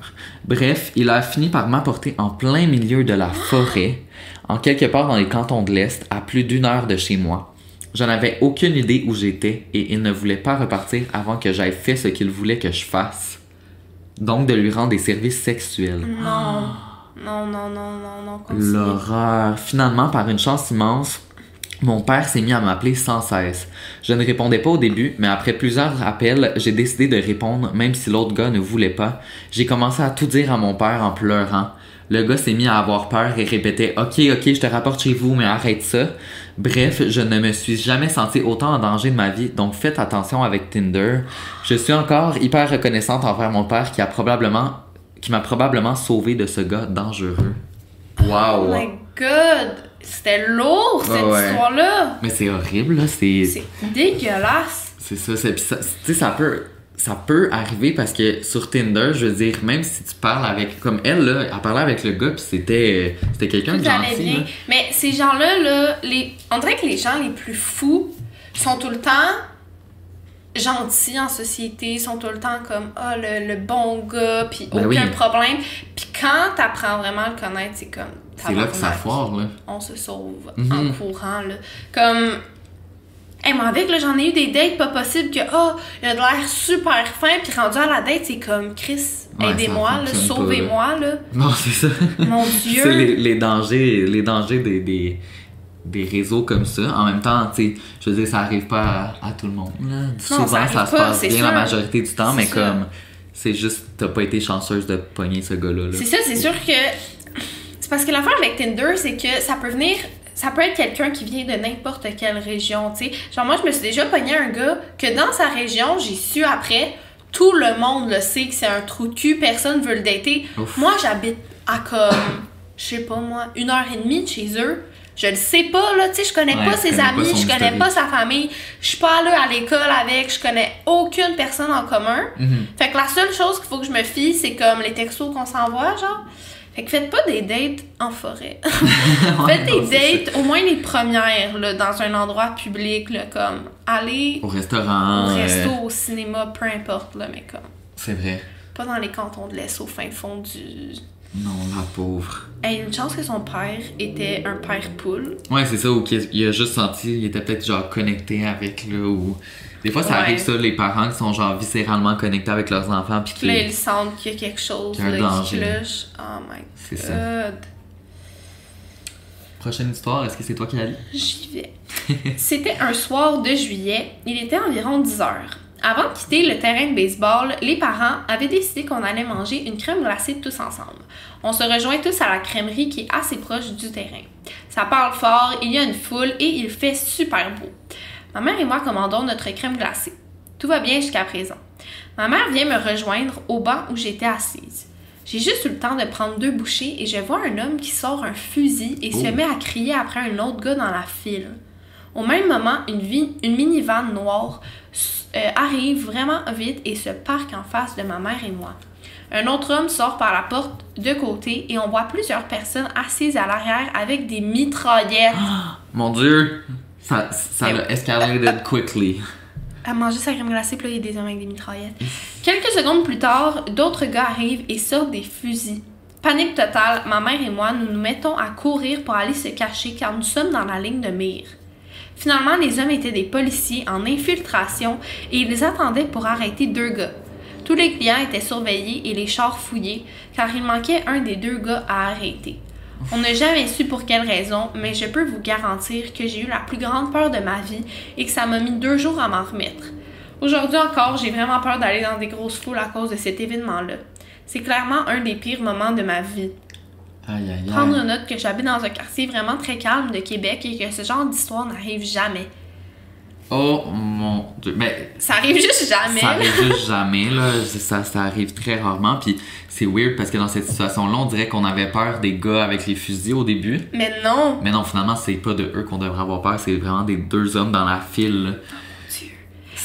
Bref, il a fini par m'apporter en plein milieu de la forêt, en quelque part dans les cantons de l'Est, à plus d'une heure de chez moi. Je n'avais aucune idée où j'étais et il ne voulait pas repartir avant que j'aie fait ce qu'il voulait que je fasse. Donc de lui rendre des services sexuels. Non. Non, non, non, non, non. L'horreur. Finalement, par une chance immense, mon père s'est mis à m'appeler sans cesse. Je ne répondais pas au début, mais après plusieurs appels, j'ai décidé de répondre, même si l'autre gars ne voulait pas. J'ai commencé à tout dire à mon père en pleurant. Le gars s'est mis à avoir peur et répétait Ok, ok, je te rapporte chez vous, mais arrête ça. Bref, je ne me suis jamais senti autant en danger de ma vie, donc faites attention avec Tinder. Je suis encore hyper reconnaissante envers mon père qui a probablement qui m'a probablement sauvé de ce gars dangereux. Wow! Oh my god! C'était lourd, cette Ouais, ouais. histoire-là! Mais c'est horrible, là. C'est C'est dégueulasse! c'est ça. c'est- ça- Tu sais, ça peut, ça peut arriver parce que sur Tinder, je veux dire, même si tu parles avec. Comme elle, là, elle parlait avec le gars, puis c'était c'était quelqu'un de gentil. bien. là. Mais ces gens-là, là, les... on dirait que les gens les plus fous sont tout le temps gentils en société, sont tout le temps comme ah le, le bon gars, puis Ben aucun oui. problème. Puis quand t'apprends vraiment à le connaître, c'est comme C'est là que ça foire, là. On se sauve Mhm. en courant là. Comme Hey, moi avec là, j'en ai eu des dates pas possible que oh, il a de l'air super fin puis rendu à la date, c'est comme Chris, Ouais, Aidez-moi, sauvez-moi, là. Non, c'est ça. Mon *laughs* c'est Dieu. les, les dangers, les dangers des, des, des réseaux comme ça. En même temps, tu sais, je veux dire, ça arrive pas à, à tout le monde. Souvent, ça se pas, passe c'est bien sûr. la majorité du temps, C'est mais sûr. comme, c'est juste, t'as pas été chanceuse de pogner ce gars-là. là. C'est ça, c'est sûr que. C'est parce que l'affaire avec Tinder, c'est que ça peut venir. Ça peut être quelqu'un qui vient de n'importe quelle région, tu sais. Genre, moi, je me suis déjà pogné un gars que dans sa région, j'ai su après, tout le monde le sait que c'est un trou de cul, personne veut le dater. Ouf. Moi, j'habite à comme, je sais pas moi, une heure et demie de chez eux. Je le sais pas, là, tu sais, je connais Ouais, pas ses connais amis, je connais historique. pas sa famille, je suis pas allée à l'école avec, je connais aucune personne en commun. Mhm. Fait que la seule chose qu'il faut que je me fie, c'est comme les textos qu'on s'envoie, genre. Fait que faites pas des dates en forêt. *laughs* *laughs* faites des dates, au moins les premières, là, dans un endroit public, là, comme aller Au restaurant. au euh, resto, au cinéma, peu importe, là, mais comme. c'est vrai. Pas dans les cantons de l'Est, au fin fond du. Non, la pauvre. Hey, une chance que son père était un père poule. Ouais, c'est ça, ou qu'il il a juste senti, il était peut-être genre connecté avec, là, ou. Des fois, ça Ouais. arrive ça, les parents qui sont genre viscéralement connectés avec leurs enfants, puis là, ils sentent qu'il y a quelque chose, Qu'il y a là, qui danger. cloche. Oh my C'est ça. Prochaine histoire, est-ce que c'est toi qui lu? J'y vais. C'était un soir de juillet. Il était environ 10 heures. Avant de quitter le terrain de baseball, les parents avaient décidé qu'on allait manger une crème glacée tous ensemble. On se rejoint tous à la crèmerie qui est assez proche du terrain. Ça parle fort, il y a une foule et il fait super beau. Ma mère et moi commandons notre crème glacée. Tout va bien jusqu'à présent. Ma mère vient me rejoindre au banc où j'étais assise. J'ai juste eu le temps de prendre deux bouchées et je vois un homme qui sort un fusil et se Oh. met à crier après un autre gars dans la file. Au même moment, une, une minivan noire euh, arrive vraiment vite et se parque en face de ma mère et moi. Un autre homme sort par la porte de côté et on voit plusieurs personnes assises à l'arrière avec des mitraillettes. *gasps* Mon dieu! Ça, ça l'a escalated *laughs* quickly. à manger sa crème glacée, puis là, il y a des hommes avec des mitraillettes. Quelques secondes plus tard, d'autres gars arrivent et sortent des fusils. Panique totale, ma mère et moi, nous nous mettons à courir pour aller se cacher car nous sommes dans la ligne de mire. Finalement, les hommes étaient des policiers en infiltration et ils attendaient pour arrêter deux gars. Tous les clients étaient surveillés et les chars fouillés car il manquait un des deux gars à arrêter. On n'a jamais su pour quelle raison, mais je peux vous garantir que j'ai eu la plus grande peur de ma vie et que ça m'a mis deux jours à m'en remettre. Aujourd'hui encore, j'ai vraiment peur d'aller dans des grosses foules à cause de cet événement-là. C'est clairement un des pires moments de ma vie. Aïe, aïe, Prendre note que j'habite dans un quartier vraiment très calme de Québec et que ce genre d'histoire n'arrive jamais. Oh mon dieu. Mais Ça arrive juste jamais. ça arrive juste jamais, là. Ça, ça arrive très rarement. Puis c'est weird parce que dans cette situation-là, on dirait qu'on avait peur des gars avec les fusils au début. Mais non. Mais non, finalement, c'est pas de eux qu'on devrait avoir peur, c'est vraiment des deux hommes dans la file. là. Dieu.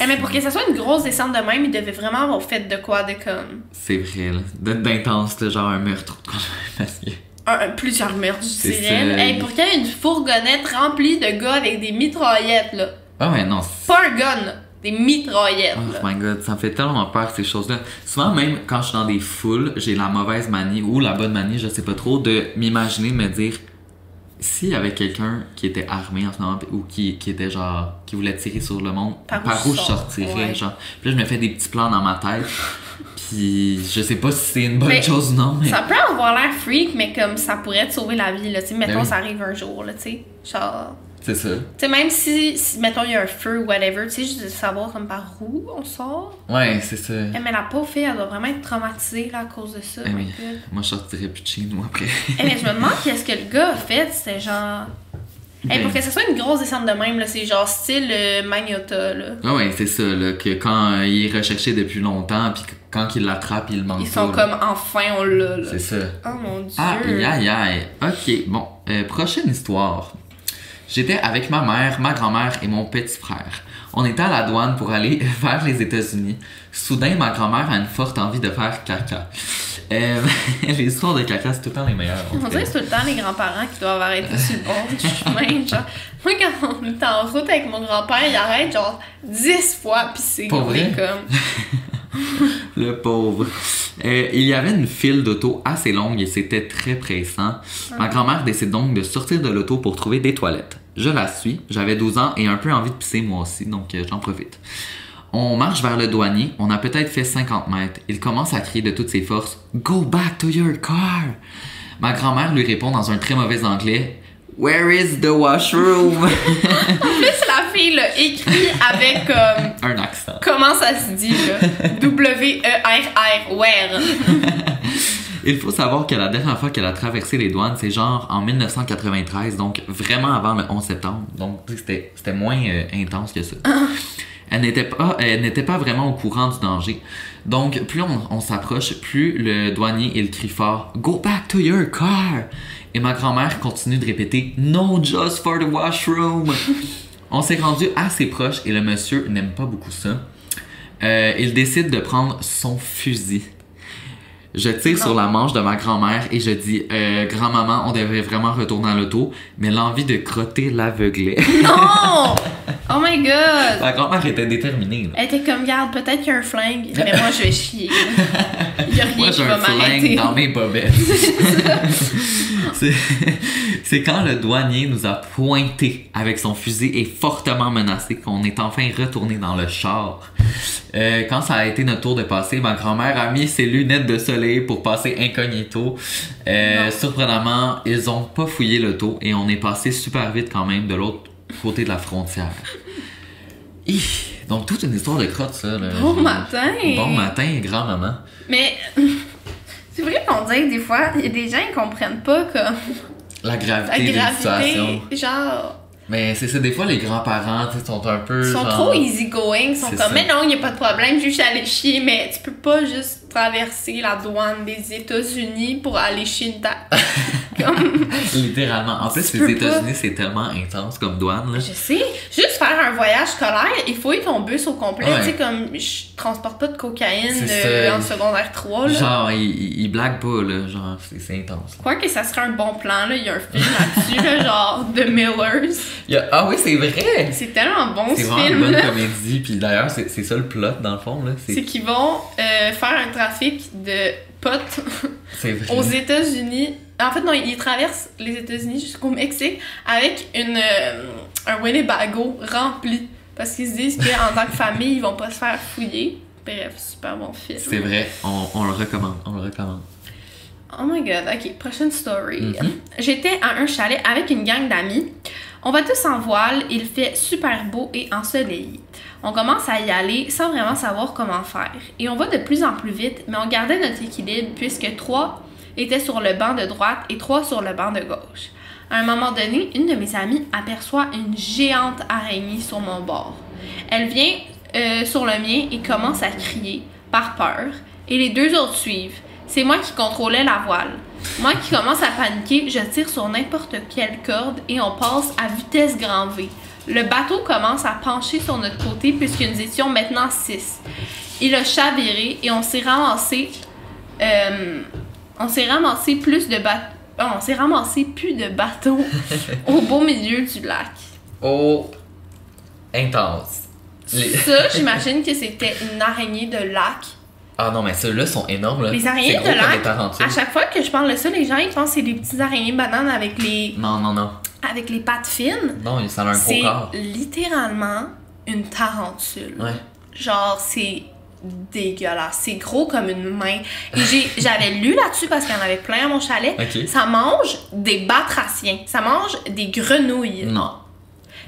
Eh, mais pour que ça soit une grosse descente de même, il devait vraiment avoir fait de quoi de comme. C'est vrai, là. D'intense, genre un meurtre. Un- plusieurs meurtres, dirais. ça. Hey, pour qu'il y ait une fourgonnette remplie de gars avec des mitraillettes, là. Ah ouais, non. Pas un gun. Des mitraillettes, Oh my god, ça me fait tellement peur ces choses-là. Souvent même quand je suis dans des foules, j'ai la mauvaise manie ou la bonne manie, je sais pas trop, de m'imaginer me dire s'il y avait quelqu'un qui était armé en ce moment ou qui, qui était genre qui voulait tirer sur le monde, Par par, où où je sortirais ouais. genre. Puis là je me fais des petits plans dans ma tête. Puis je sais pas si c'est une bonne Mais chose ou non, mais Ça peut avoir l'air freak, mais comme ça pourrait te sauver la vie, là. Tu sais, mettons, Ben oui. ça arrive un jour, là, tu sais. Genre. C'est ça. Tu sais, même si, si, mettons, il y a un feu ou whatever, tu sais, juste de savoir comme par où on sort. Ouais, c'est ça. Eh, mais la pauvre fille, elle doit vraiment être traumatisée, là, à cause de ça. Eh. God. Moi je sortirais plus de chez nous après. Eh, mais je me demande *laughs* qu'est-ce que le gars a fait. C'était genre. Eh, Ben. pour que ce soit une grosse descente de même, là, c'est genre style euh, Magnota, là. Ah ouais, c'est ça, là, que quand euh, il est recherché depuis longtemps, puis quand il l'attrape, il le manque Ils sont pas, là. comme enfin, on l'a, là. C'est ça. Oh mon dieu. Aïe, aïe, aïe. Ok, bon. euh, prochaine histoire. J'étais avec ma mère, ma grand-mère et mon petit frère. On était à la douane pour aller *laughs* vers les États-Unis. Soudain, ma grand-mère a une forte envie de faire caca. Euh, *laughs* les histoires de caca, c'est tout le temps les meilleures. On dirait que c'est tout le temps les grands-parents qui doivent arrêter sur le bord du chemin. *laughs* Genre, moi, quand on est en route avec mon grand-père, il arrête genre 10 fois, pis c'est comme. Le pauvre. Euh, il y avait une file d'auto assez longue et c'était très pressant. Ma grand-mère décide donc de sortir de l'auto pour trouver des toilettes. Je la suis. J'avais 12 ans et un peu envie de pisser moi aussi, donc euh, j'en profite. On marche vers le douanier, on a peut-être fait 50 mètres. Il commence à crier de toutes ses forces Go back to your car! Ma grand-mère lui répond dans un très mauvais anglais Where is the washroom? En plus, la fille l'a écrit avec comme. un accent. Comment ça se dit, là? W-E-R-R, where? Il faut savoir que la dernière fois qu'elle a traversé les douanes, c'est genre en 1993, donc vraiment avant le 11 septembre. Donc c'était c'était moins euh, intense que ça. Elle n'était pas, elle n'était pas vraiment au courant du danger. Donc plus on, on s'approche, plus le douanier il crie fort Go back to your car. Et ma grand-mère continue de répéter No, just for the washroom. on s'est rendu assez proche et le monsieur n'aime pas beaucoup ça. Euh, il décide de prendre son fusil. Je tire sur la manche de ma grand-mère et je dis euh, Grand-maman, on devrait vraiment retourner à l'auto, mais l'envie de crotter l'aveuglait. Non! *laughs* Oh my god! ma grand-mère était déterminée. là. Elle était comme, garde, peut-être qu'il y a un flingue, mais moi je vais chier. *laughs* Il y a rien Moi, qui j'ai va un flingue m'arrêter. dans mes bobettes. *laughs* C'est- C'est quand le douanier nous a pointé avec son fusil et fortement menacé qu'on est enfin retourné dans le char. Euh, quand ça a été notre tour de passer, ma grand-mère a mis ses lunettes de soleil pour passer incognito. Euh, surprenamment, ils ont pas fouillé l'auto et on est passé super vite quand même de l'autre côté de la frontière. *laughs* Hi! Donc toute une histoire de crotte ça. Là. Bon matin! Bon matin, grand-maman. Mais *laughs* c'est vrai qu'on que des fois, il y a des gens qui comprennent pas comme La la gravité, des situations. gravité. Genre, Mais c'est ça, des fois, les grands-parents, sont un peu. ils sont genre- trop easygoing, ils sont comme, ça. mais non, il n'y a pas de problème, je suis allée chier, mais tu peux pas juste traverser la douane des États-Unis pour aller table. *laughs* comme, Littéralement. En plus, les. États-Unis, c'est tellement intense comme douane, là. je sais, juste faire un voyage scolaire, il faut ton bus au complet. Ouais. Tu sais, comme, je transporte pas de cocaïne C'est euh, en secondaire 3, là. Genre, ils, ils, ils blaguent pas, là. Genre, c'est c'est intense. Quoi que ça serait un bon plan, là, il y a un film là-dessus, là, *laughs* genre The Millers. Il y a- Ah oui, c'est vrai! C'est tellement bon C'est ce vraiment une film bonne comédie. Puis d'ailleurs, c'est c'est ça le plot, dans le fond, là. C'est C'est qu'ils vont euh, faire un trafic de potes *laughs* aux États-Unis. En fait, non, ils traversent les États-Unis jusqu'au Mexique avec une, euh, un Winnebago rempli. Parce qu'ils se disent qu'en tant que famille, ils vont pas se faire fouiller. Bref, super bon film. C'est vrai. On, on le recommande. On le recommande. Oh my god, ok, prochaine story. Mhm. J'étais à un chalet avec une gang d'amis. On va tous en voile, il fait super beau et ensoleillé. On commence à y aller sans vraiment savoir comment faire. Et on va de plus en plus vite, mais on gardait notre équilibre puisque trois étaient sur le banc de droite et trois sur le banc de gauche. À un moment donné, une de mes amies aperçoit une géante araignée sur mon bord. Elle vient euh, sur le mien et commence à crier par peur, et les deux autres suivent. C'est moi qui contrôlais la voile. Moi qui commence à paniquer, je tire sur n'importe quelle corde et on passe à vitesse grand V. Le bateau commence à pencher sur notre côté puisque nous étions maintenant six. Il a chaviré et on s'est ramassé. euh, on s'est ramassé plus de bateaux. On s'est ramassé plus de bateaux *laughs* au beau milieu du lac. Oh, intense. Les- Ça, j'imagine que c'était une araignée de lac. Ah non, mais ceux-là sont énormes, là. Les araignées C'est de lac, à chaque fois que je parle de ça, les gens ils pensent que c'est des petites araignées bananes avec les, Non, non, non. avec les pattes fines. Non, ça a un gros C'est corps. littéralement une tarentule. Ouais. Genre, c'est dégueulasse. C'est gros comme une main. Et *laughs* j'avais lu là-dessus parce qu'il y en avait plein à mon chalet. Ok. Ça mange des batraciens. Ça mange des grenouilles. Non.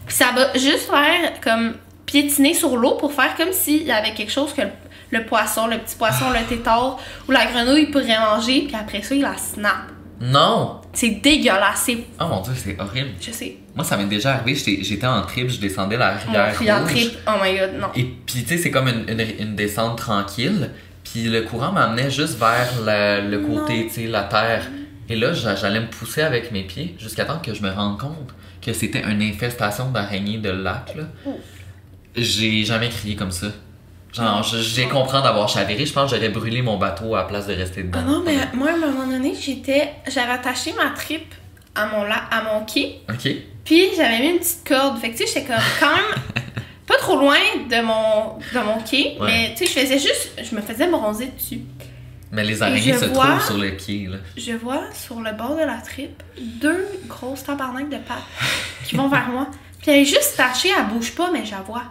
Puis ça va juste faire comme piétiner sur l'eau pour faire comme s'il y avait quelque chose que le, le poisson, le petit poisson, le tétard ou la grenouille pourrait manger. Puis après ça, il la snap. Non! C'est dégueulasse. Oh mon dieu, c'est horrible. Je sais. Moi, ça m'est déjà arrivé, j'étais en trip, je descendais la rivière cri en Rouge. trip. Oh my god, non. Et puis, tu sais, c'est comme une, une, une descente tranquille. Puis le courant m'amenait juste vers la- le côté, tu sais, la terre. Et là, j'a- j'allais me pousser avec mes pieds jusqu'à temps que je me rende compte que c'était une infestation d'araignées de lac, là. J'ai jamais crié comme ça. Genre, je- j'ai compris d'avoir chaviré. Je pense que j'aurais brûlé mon bateau à la place de rester dedans. Ah non, mais moi, à un moment donné, j'étais. J'avais attaché ma trip à mon, la... à mon quai. Ok. Puis j'avais mis une petite corde. Fait que tu sais, j'étais comme quand même *laughs* pas trop loin de mon, de mon quai. Ouais. Mais tu sais, je faisais juste. Je me faisais bronzer dessus. Mais les araignées se vois- trouvent sur le quai, là. Je vois sur le bord de la trip deux grosses tabarnak de pattes qui vont vers moi. *laughs* Puis elle est juste tachée, elle bouge pas, mais je la vois.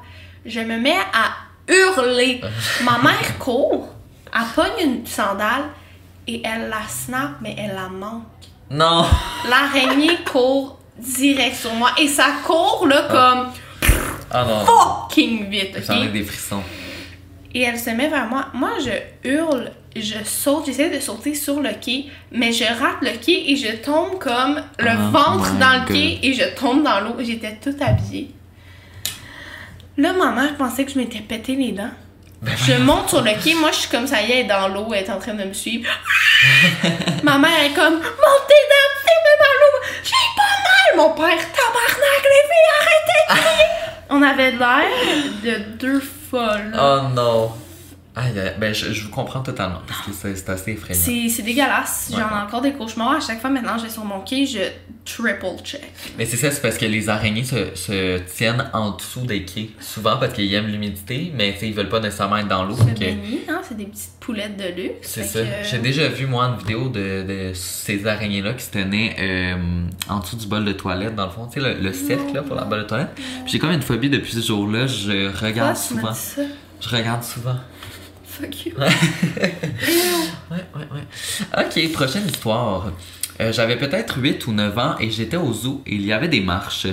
Je me mets à hurlé. Ma mère court, elle pogne une sandale et elle la snap, mais elle la manque. Non! L'araignée *laughs* court direct sur moi et ça court là comme Ah non. fucking vite, J'en ai des frissons. Et elle se met vers moi. Moi, je hurle, je saute, j'essaie de sauter sur le quai, mais je rate le quai et je tombe comme le Oh ventre dans le God. quai et je tombe dans l'eau. J'étais toute habillée. Là, ma mère pensait que je m'étais pété les dents. Ben Je monte sur le quai, moi je suis comme ça y est, elle est dans l'eau, elle est en train de me suivre. *laughs* ma mère est comme Monte tes dents, fais-moi dans l'eau, j'ai pas mal! Mon père, tabarnak, les filles, arrêtez de crier! *laughs* On avait l'air de deux folles. Oh non! Aïe, aïe, ben je, je vous comprends totalement parce que c'est c'est assez effrayant. C'est c'est dégueulasse. J'en ai encore des cauchemars. À chaque fois maintenant, je vais sur mon quai, je triple check. Mais c'est ça, c'est parce que les araignées se, se tiennent en dessous des quais. Souvent parce qu'ils aiment l'humidité, mais tu ils veulent pas nécessairement être dans l'eau. Fait que- hein, c'est des petites poulettes de luxe. C'est ça. que- J'ai déjà vu, moi, une vidéo de, de ces araignées-là qui se tenaient euh, en dessous du bol de toilette, dans le fond. Tu sais, le, le cercle là, pour la bol de toilette. J'ai comme une phobie depuis ce jour-là. Je Pourquoi regarde tu m'as souvent. dit ça? Je regarde souvent. Fuck you. *laughs* Ouais, ouais, ouais. Ok, prochaine histoire. Euh, J'avais peut-être 8 ou 9 ans et j'étais au zoo et il y avait des marches.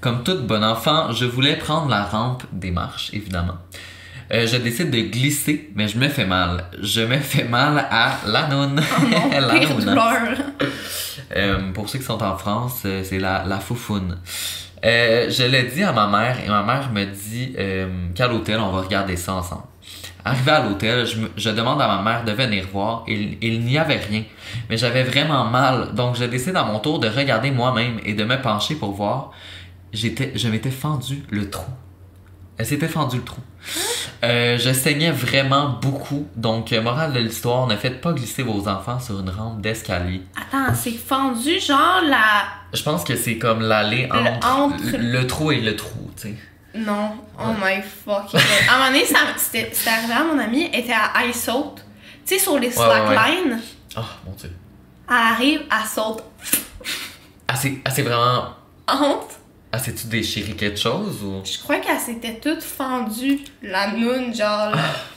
Comme tout bon enfant, je voulais prendre la rampe des marches, évidemment. Euh, je décide de glisser, mais je me fais mal. Je me fais mal à la noune. Oh. *laughs* Euh, pour ceux qui sont en France, c'est la, la foufoune. Je l'ai dit à ma mère et ma mère me dit qu'à l'hôtel, on va regarder ça ensemble. Arrivé à l'hôtel, je, demande à ma mère de venir voir. Il, il n'y avait rien. Mais j'avais vraiment mal. Donc je décide à mon tour de regarder moi-même et de me pencher pour voir. J'étais, je m'étais fendu le trou. Elle s'était fendu le trou. Euh, je saignais vraiment beaucoup. Donc, euh, morale de l'histoire, ne faites pas glisser vos enfants sur une rampe d'escalier. Attends, c'est fendu, genre la. Je pense que c'est comme l'allée entre- le trou et le trou, tu sais. Non. Oh my fuck. à un moment donné, c'était arrivé à mon amie, elle était à Ice Saute. Tu sais, sur les Ouais, ouais, ouais. slacklines, Oh mon dieu. elle arrive, elle saute. Ah, c'est ah, vraiment. Honte. Ah, c'est-tu déchiré quelque chose ou? Je crois qu'elle s'était toute fendue, la noune, genre, la-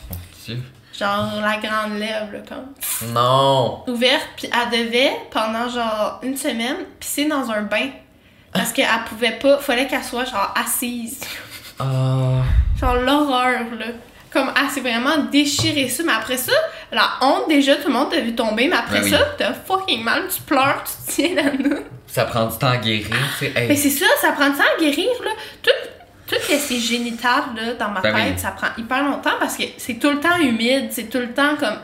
Mon dieu. genre la grande lèvre, là, comme. Non! Ouverte, puis elle devait, pendant genre une semaine, pisser dans un bain. Parce qu'elle pouvait pas, fallait qu'elle soit genre assise. Ah. Genre l'horreur, là. Comme elle s'est vraiment déchiré ça, mais après ça, la honte déjà, tout le monde t'a vu tomber, mais après Ben oui. ça, t'as fucking mal, tu pleures, tu te tiens la noune. Ça prend du temps à guérir, tu sais. Hey. Mais c'est ça, ça prend du temps à guérir, là. Tout, tout ce qui est génital, là, dans ma Ben tête, oui. ça prend hyper longtemps parce que c'est tout le temps humide, c'est tout le temps comme.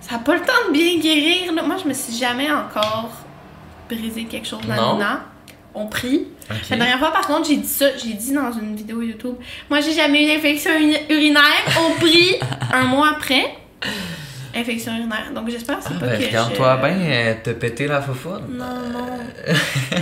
Ça n'a pas le temps de bien guérir, là. Moi, je me suis jamais encore brisé quelque chose là-dedans. On prie. La dernière fois, par contre, j'ai dit ça, j'ai dit dans une vidéo YouTube. Moi, j'ai jamais eu d'infection urinaire. On prie *laughs* un mois après. Infection urinaire. Donc, j'espère que c'est Ah, pas ben, que. regarde-toi je- bien, euh, te péter la foufoune. non, non.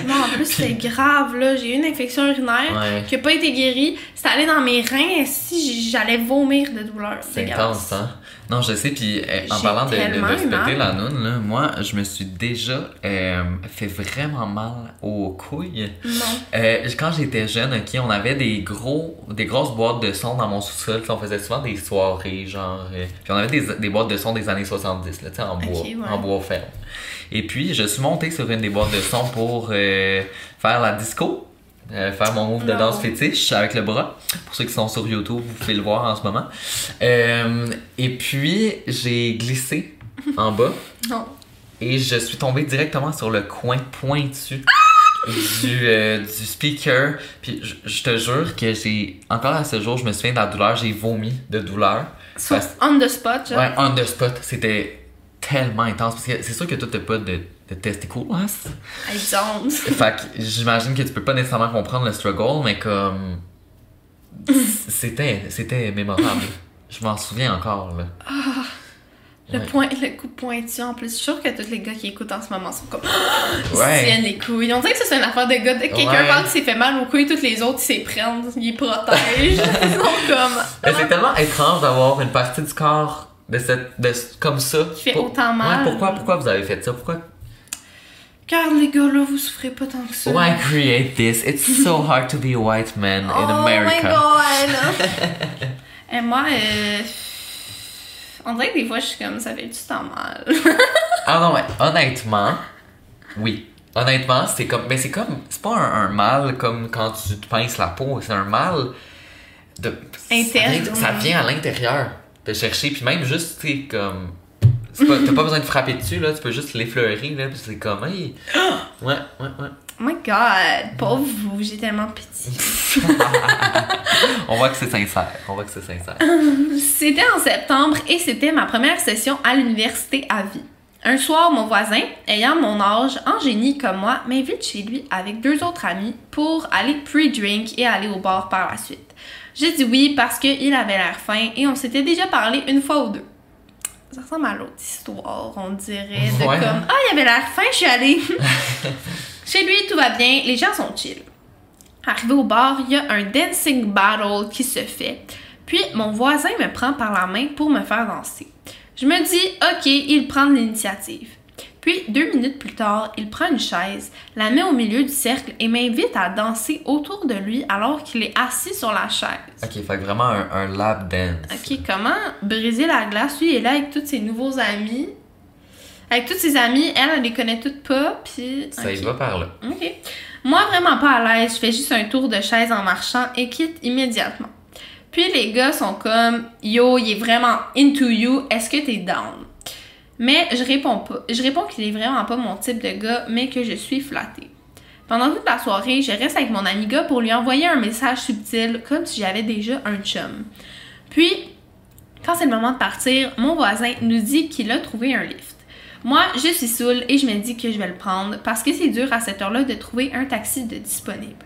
non, en plus, c'est *laughs* grave, là. J'ai eu une infection urinaire Ouais. qui n'a pas été guérie. C'était allé dans mes reins. Si j'allais vomir de douleur. C'est intense, hein? Non, je sais, puis euh, en parlant de, de, de se péter la noune, là, moi, je me suis déjà euh, fait vraiment mal aux couilles. Non. Euh, quand j'étais jeune, ok, on avait des gros, des grosses boîtes de son dans mon sous-sol. On faisait souvent des soirées, genre. euh, puis on avait des, des boîtes de son des années 70, là, tu sais, en bois, ouais. en bois ferme. Et puis, je suis monté sur une des boîtes de son pour euh, faire la disco. Euh, faire mon move de Non. danse fétiche avec le bras. Pour ceux qui sont sur YouTube, vous pouvez le voir en ce moment. Euh, et puis, j'ai glissé en bas *laughs* Non. et je suis tombé directement sur le coin pointu du, euh, du speaker. Puis je, je te jure que j'ai, encore à ce jour, je me souviens de la douleur, j'ai vomi de douleur. So, Parce- on the spot, genre? Ouais, on the spot, c'était tellement intense. Parce que c'est sûr que toi, t'as pas de, de testicules, hein? I don't. *laughs* Fait que j'imagine que tu peux pas nécessairement comprendre le struggle, mais comme. *laughs* C'était, c'était mémorable. Je m'en souviens encore, là. Le, Ouais. point, le coup pointu en plus. Je suis sûre que tous les gars qui écoutent en ce moment sont comme. *gasps* Ils Ouais. tiennent les couilles. On dirait que ça, c'est une affaire de gars. Quelqu'un Ouais. parle qu'il s'est fait mal aux couilles, tous les autres, ils s'y prennent. Ils protègent. *laughs* Ils sont comme. C'est tellement étrange d'avoir une partie du corps de cette, de, comme ça. Qui fait Pour- autant mal. Ouais, pourquoi, pourquoi vous avez fait ça? Pourquoi? Regarde, les gars, là, vous souffrez pas tant que ça. Why create this? It's so *laughs* hard to be a white man in oh America. my god! *laughs* Et moi, euh, on dirait que des fois, je suis comme, ça fait du temps mal. Ah non, ouais, honnêtement, oui. Honnêtement, c'est comme. Mais c'est comme. C'est pas un, un mal comme quand tu te pinces la peau, c'est un mal de. Interne, Ça vient, ça ouais. vient à l'intérieur de chercher, puis même juste, tu sais, comme. C'est pas- T'as pas besoin de frapper dessus, là, tu peux juste l'effleurer, là, puis c'est comme. Hey. *gasps* Ouais, ouais, ouais. Oh my god, pauvre vous, j'ai tellement pitié. *laughs* On voit que c'est sincère. On voit que c'est sincère. *laughs* C'était en septembre et c'était ma première session à l'université à vie. Un soir, mon voisin, ayant mon âge, en génie comme moi, m'invite chez lui avec deux autres amis pour aller pre-drink et aller au bar par la suite. J'ai dit oui parce qu'il avait l'air fin et on s'était déjà parlé une fois ou deux. Ça ressemble à l'autre histoire, on dirait, de Ouais. comme Ah, il avait l'air fin, je suis allée. *laughs* Chez lui, tout va bien, les gens sont chill. Arrivé au bar, il y a un dancing battle qui se fait. Puis mon voisin me prend par la main pour me faire danser. Je me dis, ok, il prend l'initiative. Puis deux minutes plus tard, il prend une chaise, la met au milieu du cercle et m'invite à danser autour de lui alors qu'il est assis sur la chaise. Ok, fait vraiment un, un lap dance. Ok, comment briser la glace? Lui, il est là avec tous ses nouveaux amis. Avec tous ses amis, elle, elle les connaît toutes pas, puis... Ça y va par là. OK. Moi, vraiment pas à l'aise, je fais juste un tour de chaise en marchant et quitte immédiatement. Puis les gars sont comme Yo, il est vraiment into you, est-ce que t'es down? Mais je réponds pas. Je réponds qu'il est vraiment pas mon type de gars, mais que je suis flattée. Pendant toute la soirée, je reste avec mon ami gars pour lui envoyer un message subtil, comme si j'avais déjà un chum. Puis, quand c'est le moment de partir, mon voisin nous dit qu'il a trouvé un lift. Moi, je suis saoule et je me dis que je vais le prendre parce que c'est dur à cette heure-là de trouver un taxi de disponible.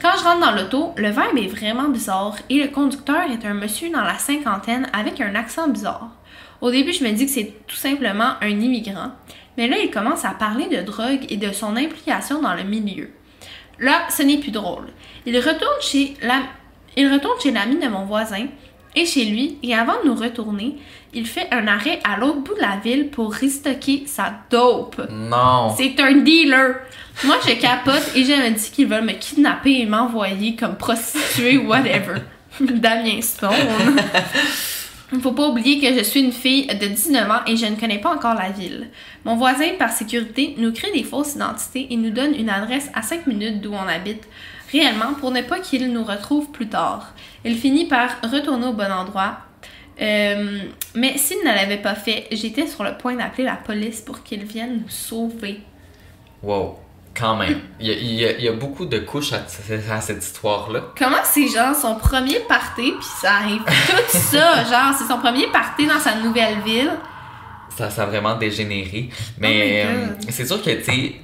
Quand je rentre dans l'auto, le vibe est vraiment bizarre et le conducteur est un monsieur dans la cinquantaine avec un accent bizarre. Au début, je me dis que c'est tout simplement un immigrant, mais là, il commence à parler de drogue et de son implication dans le milieu. Là, ce n'est plus drôle. Il retourne chez la... il retourne chez l'ami de mon voisin et chez lui, et avant de nous retourner, il fait un arrêt à l'autre bout de la ville pour restocker sa dope. Non. C'est un dealer. Moi, je capote et je me dis qu'ils veulent me kidnapper et m'envoyer comme prostituée ou whatever. *laughs* Damien Stone. Il faut pas oublier que je suis une fille de 19 ans et je ne connais pas encore la ville. Mon voisin, par sécurité, nous crée des fausses identités et nous donne une adresse à 5 minutes d'où on habite, réellement pour ne pas qu'il nous retrouve plus tard. Il finit par retourner au bon endroit. Euh, mais s'il ne l'avait pas fait, j'étais sur le point d'appeler la police pour qu'ils viennent nous sauver. Wow. Quand même. Il y a, il y a- il y a beaucoup de couches à, à cette histoire-là. Comment ces gens, son premier party, puis ça arrive tout *laughs* ça, genre, c'est son premier party dans sa nouvelle ville? Ça, ça a vraiment dégénéré. Mais Oh my euh, c'est sûr que, tu sais,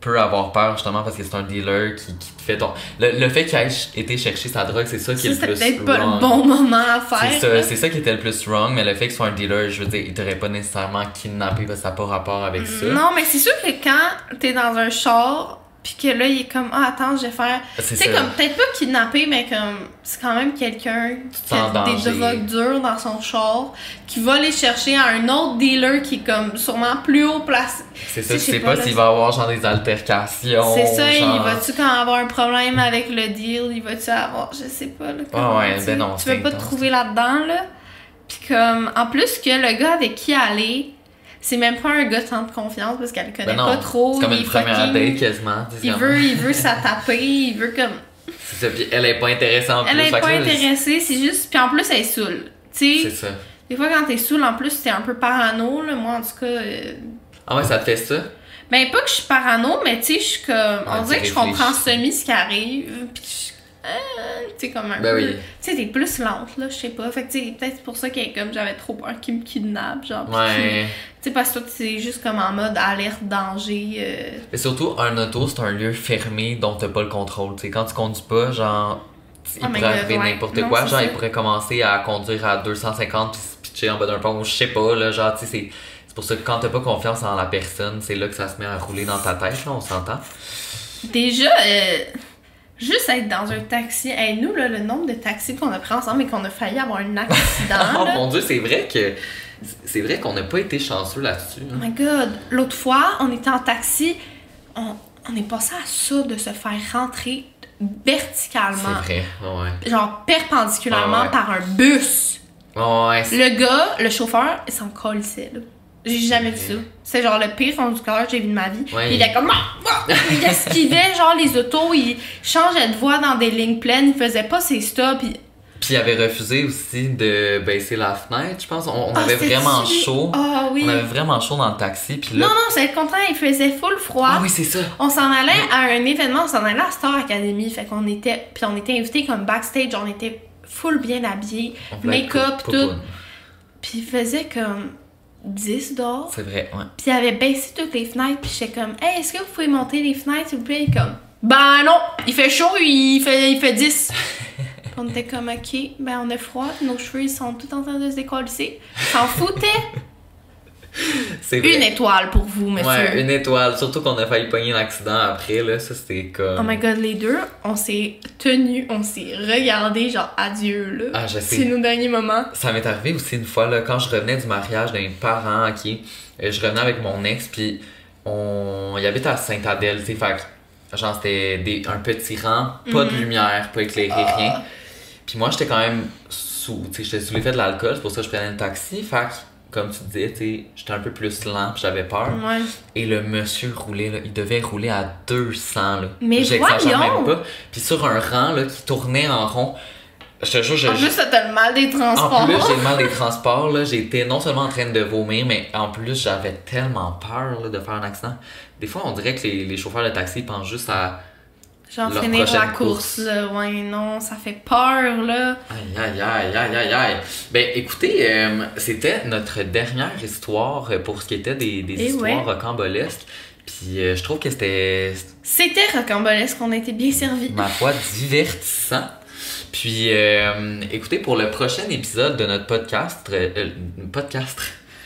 tu peux avoir peur justement parce que c'est un dealer qui, qui te fait ton. Le, le fait qu'il ait été chercher sa drogue, c'est ça qui est Ça, le plus peut-être pas wrong. le bon moment à C'est faire. ça, c'est ça qui était le plus wrong, mais le fait qu'il soit un dealer, je veux dire, il t'aurait pas nécessairement kidnappé parce que ça n'a pas rapport avec ça. Non, mais c'est sûr que quand t'es dans un char, puis que là, il est comme, ah, attends, je vais faire. Tu C'est sais, comme, peut-être pas kidnapper, mais comme, c'est quand même quelqu'un qui a des drogues dures dans son char, qui va les chercher à un autre dealer qui est comme, sûrement plus haut placé. C'est ça, Tu sais, tu je sais sais pas pas, s'il va avoir genre des altercations. C'est ça, il va-tu quand avoir un problème avec le deal, il va-tu avoir, je sais pas, là, comment, ouais, tu- ben non, Tu veux pas te trouver là-dedans, là. Puis comme, en plus que le gars avec qui aller, c'est même pas un gars sans confiance parce qu'elle le connaît Ben non, pas trop. C'est comme une est première fucking- date quasiment. Il veut, il veut ça taper, il veut comme... C'est ça, puis elle est pas intéressée en Elle plus. est fait que pas intéressée, c'est juste... Puis en plus, elle est saoule. Tu C'est ça. des fois quand t'es saoule, en plus, t'es un peu parano, là. Moi, en tout cas... euh, Ah ouais, ça te fait ça? Ben, pas que je suis parano, mais tu sais, je suis comme. on dirait que je comprends semi ce qui arrive. Puis, je suis. Euh, tu sais, comme un Ben peu. oui. Tu sais, t'es plus lente, là, je sais pas. Fait que, tu sais, peut-être pour ça que comme j'avais trop peur qu'il me kidnappe, genre. Ouais. Tu sais, parce que toi, c'est juste comme en mode alerte, danger. euh, Mais surtout, un auto, c'est un lieu fermé dont t'as pas le contrôle. Tu sais, quand tu conduis pas, genre, il Oh my pourrait arriver ouais. n'importe quoi. Genre, ça. il pourrait commencer à conduire à 250 puis se pitcher en bas d'un pont ou je sais pas, là. Genre, tu sais, c'est. C'est pour ça que quand t'as pas confiance en la personne, c'est là que ça se met à rouler dans ta tête, là, on s'entend. Déjà, euh, juste être dans un taxi. Hey, nous, là, le nombre de taxis qu'on a pris ensemble et qu'on a failli avoir un accident. *laughs* oh là. mon dieu, c'est vrai que. C'est vrai qu'on n'a pas été chanceux là-dessus. Oh hein. my god, l'autre fois, on était en taxi, on, on est passé à ça de se faire rentrer verticalement, C'est vrai, ouais. genre perpendiculairement ouais. par un bus. Ouais, c'est- Le gars, le chauffeur, il s'en colissait, là. J'ai jamais vu ça. C'est genre le pire conducteur que j'ai vu de ma vie. Ouais. Il était comme. Ah! Ah! Il esquivait *laughs* genre les autos, il changeait de voie dans des lignes pleines, il faisait pas ses stops. il- Puis il avait refusé aussi de baisser la fenêtre, je pense. On, on Ah, avait vraiment chaud. Ah oui. On avait vraiment chaud dans le taxi. Puis là. Non, non, c'est le contraire, il faisait full froid. Ah oui, c'est ça. On s'en allait à un événement, on s'en allait à Star Academy, fait qu'on était, puis on était invités comme backstage, on était full bien habillés, make-up, tout. Puis il faisait comme 10 dehors. C'est vrai, ouais. Puis il avait baissé toutes les fenêtres, puis j'étais comme, hey, est-ce que vous pouvez monter les fenêtres, s'il vous plaît? Comme, ben non, il fait chaud, il fait, il fait 10. Puis *laughs* on était comme, ok, ben on a froid, nos cheveux ils sont tout en train de se décoller. S'en foutait. Une étoile pour vous, monsieur. Ouais, une étoile. Surtout qu'on a failli pogner l'accident après, là. Ça, c'était comme. Oh my god, les deux, on s'est tenus, on s'est regardés, genre adieu, là. Ah, je sais. C'est nos derniers moments. Ça m'est arrivé aussi une fois, là, quand je revenais du mariage d'un parent, ok. euh, Je revenais avec mon ex, puis on. Il habite à Sainte-Adèle, tu sais. Fait que, genre, c'était des... un petit rang, pas de lumière, pas éclairé, rien. Puis moi, j'étais quand même sous. Tu sais, j'étais sous l'effet de l'alcool, c'est pour ça que je prenais le taxi. Fait comme tu disais, tu sais, j'étais un peu plus lent, j'avais peur. Ouais. Et le monsieur roulait, là, il devait rouler à 200, là. Mais J'exagère même pas. Puis sur un rang, là, qui tournait en rond. Je te jure, je, En plus, t'as le mal des transports. en plus, j'ai le mal des transports, là. J'étais non seulement en train de vomir, mais en plus, j'avais tellement peur, là, de faire un accident. Des fois, on dirait que les, les chauffeurs de taxi pensent juste à. Genre leur finir la course, course. là. Ouais, non, ça fait peur, là. Aïe, aïe, aïe, aïe, aïe, aïe. Ben, écoutez, euh, c'était notre dernière histoire pour ce qui était des, des Eh histoires ouais. rocambolesques. Puis euh, je trouve que c'était, C'était rocambolesque, on a été bien servis. ma foi, divertissant. Puis, euh, écoutez, pour le prochain épisode de notre podcast, euh, podcast,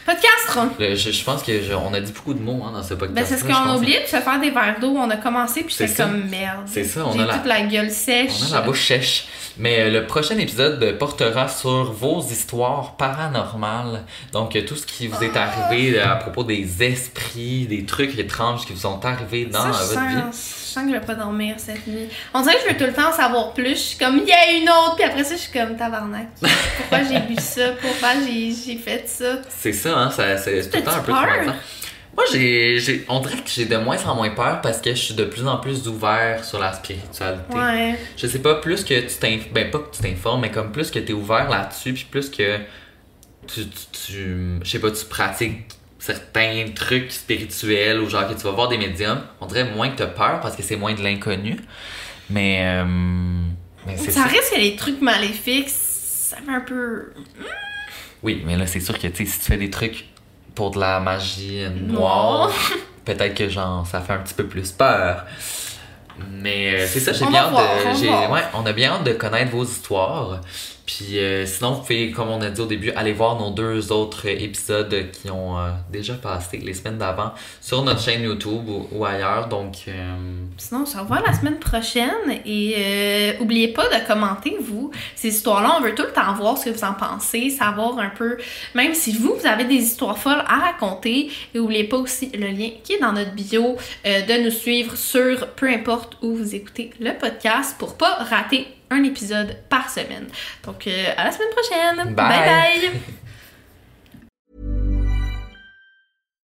Podcast, le- je, je pense que je- on a dit beaucoup de mots hein, dans ce podcast. Ben, c'est ce qu'on a oublié de se faire des verres d'eau. On a commencé, puis C'est comme merde. C'est ça, on a la- toute la gueule sèche. On a la bouche sèche. Mais euh, le prochain épisode euh, portera sur vos histoires paranormales. Donc, euh, tout ce qui vous est arrivé à propos des esprits, des trucs étranges qui vous sont arrivés dans Ça, je votre sens, vie. je sens que je vais pas dormir cette nuit. On dirait que je veux tout le temps en savoir plus. Je suis comme, il y a une autre, puis après ça, je suis comme, tabarnak. Pourquoi j'ai bu ça? Pourquoi j'ai fait ça? C'est ça, hein, ça- c'est tout le temps un peu peur? Moi, j'ai, j'ai- on dirait que j'ai de moins en moins peur parce que je suis de plus en plus ouvert sur la spiritualité. Ouais. Je sais pas, plus que tu t'informes, ben pas que tu t'informes, mais comme plus que tu es ouvert là-dessus, puis plus que tu, tu, tu- je sais pas, tu pratiques certains trucs spirituels ou genre que tu vas voir des médiums, on dirait moins que tu as peur parce que c'est moins de l'inconnu. Mais, euh, mais c'est Ça ça. risque que les trucs maléfiques, ça fait un peu. Oui, mais là, c'est sûr que tu sais, si tu fais des trucs pour de la magie noire, *laughs* peut-être que genre ça fait un petit peu plus peur. Mais euh, c'est ça, j'ai bien hâte de. j'ai-. Ouais, on a bien hâte de connaître vos histoires. Puis euh, sinon, vous pouvez, comme on a dit au début, aller voir nos deux autres épisodes qui ont euh, déjà passé les semaines d'avant sur notre chaîne YouTube ou, ailleurs. Donc, euh, Sinon, on se revoit la semaine prochaine et oubliez pas de commenter, vous, ces histoires-là. On veut tout le temps voir ce que vous en pensez, savoir un peu, même si vous, vous avez des histoires folles à raconter. Et oubliez pas aussi le lien qui est dans notre bio de nous suivre sur peu importe où vous écoutez le podcast pour pas rater un épisode par semaine. Donc, euh, à la semaine prochaine! Bye. bye! *laughs*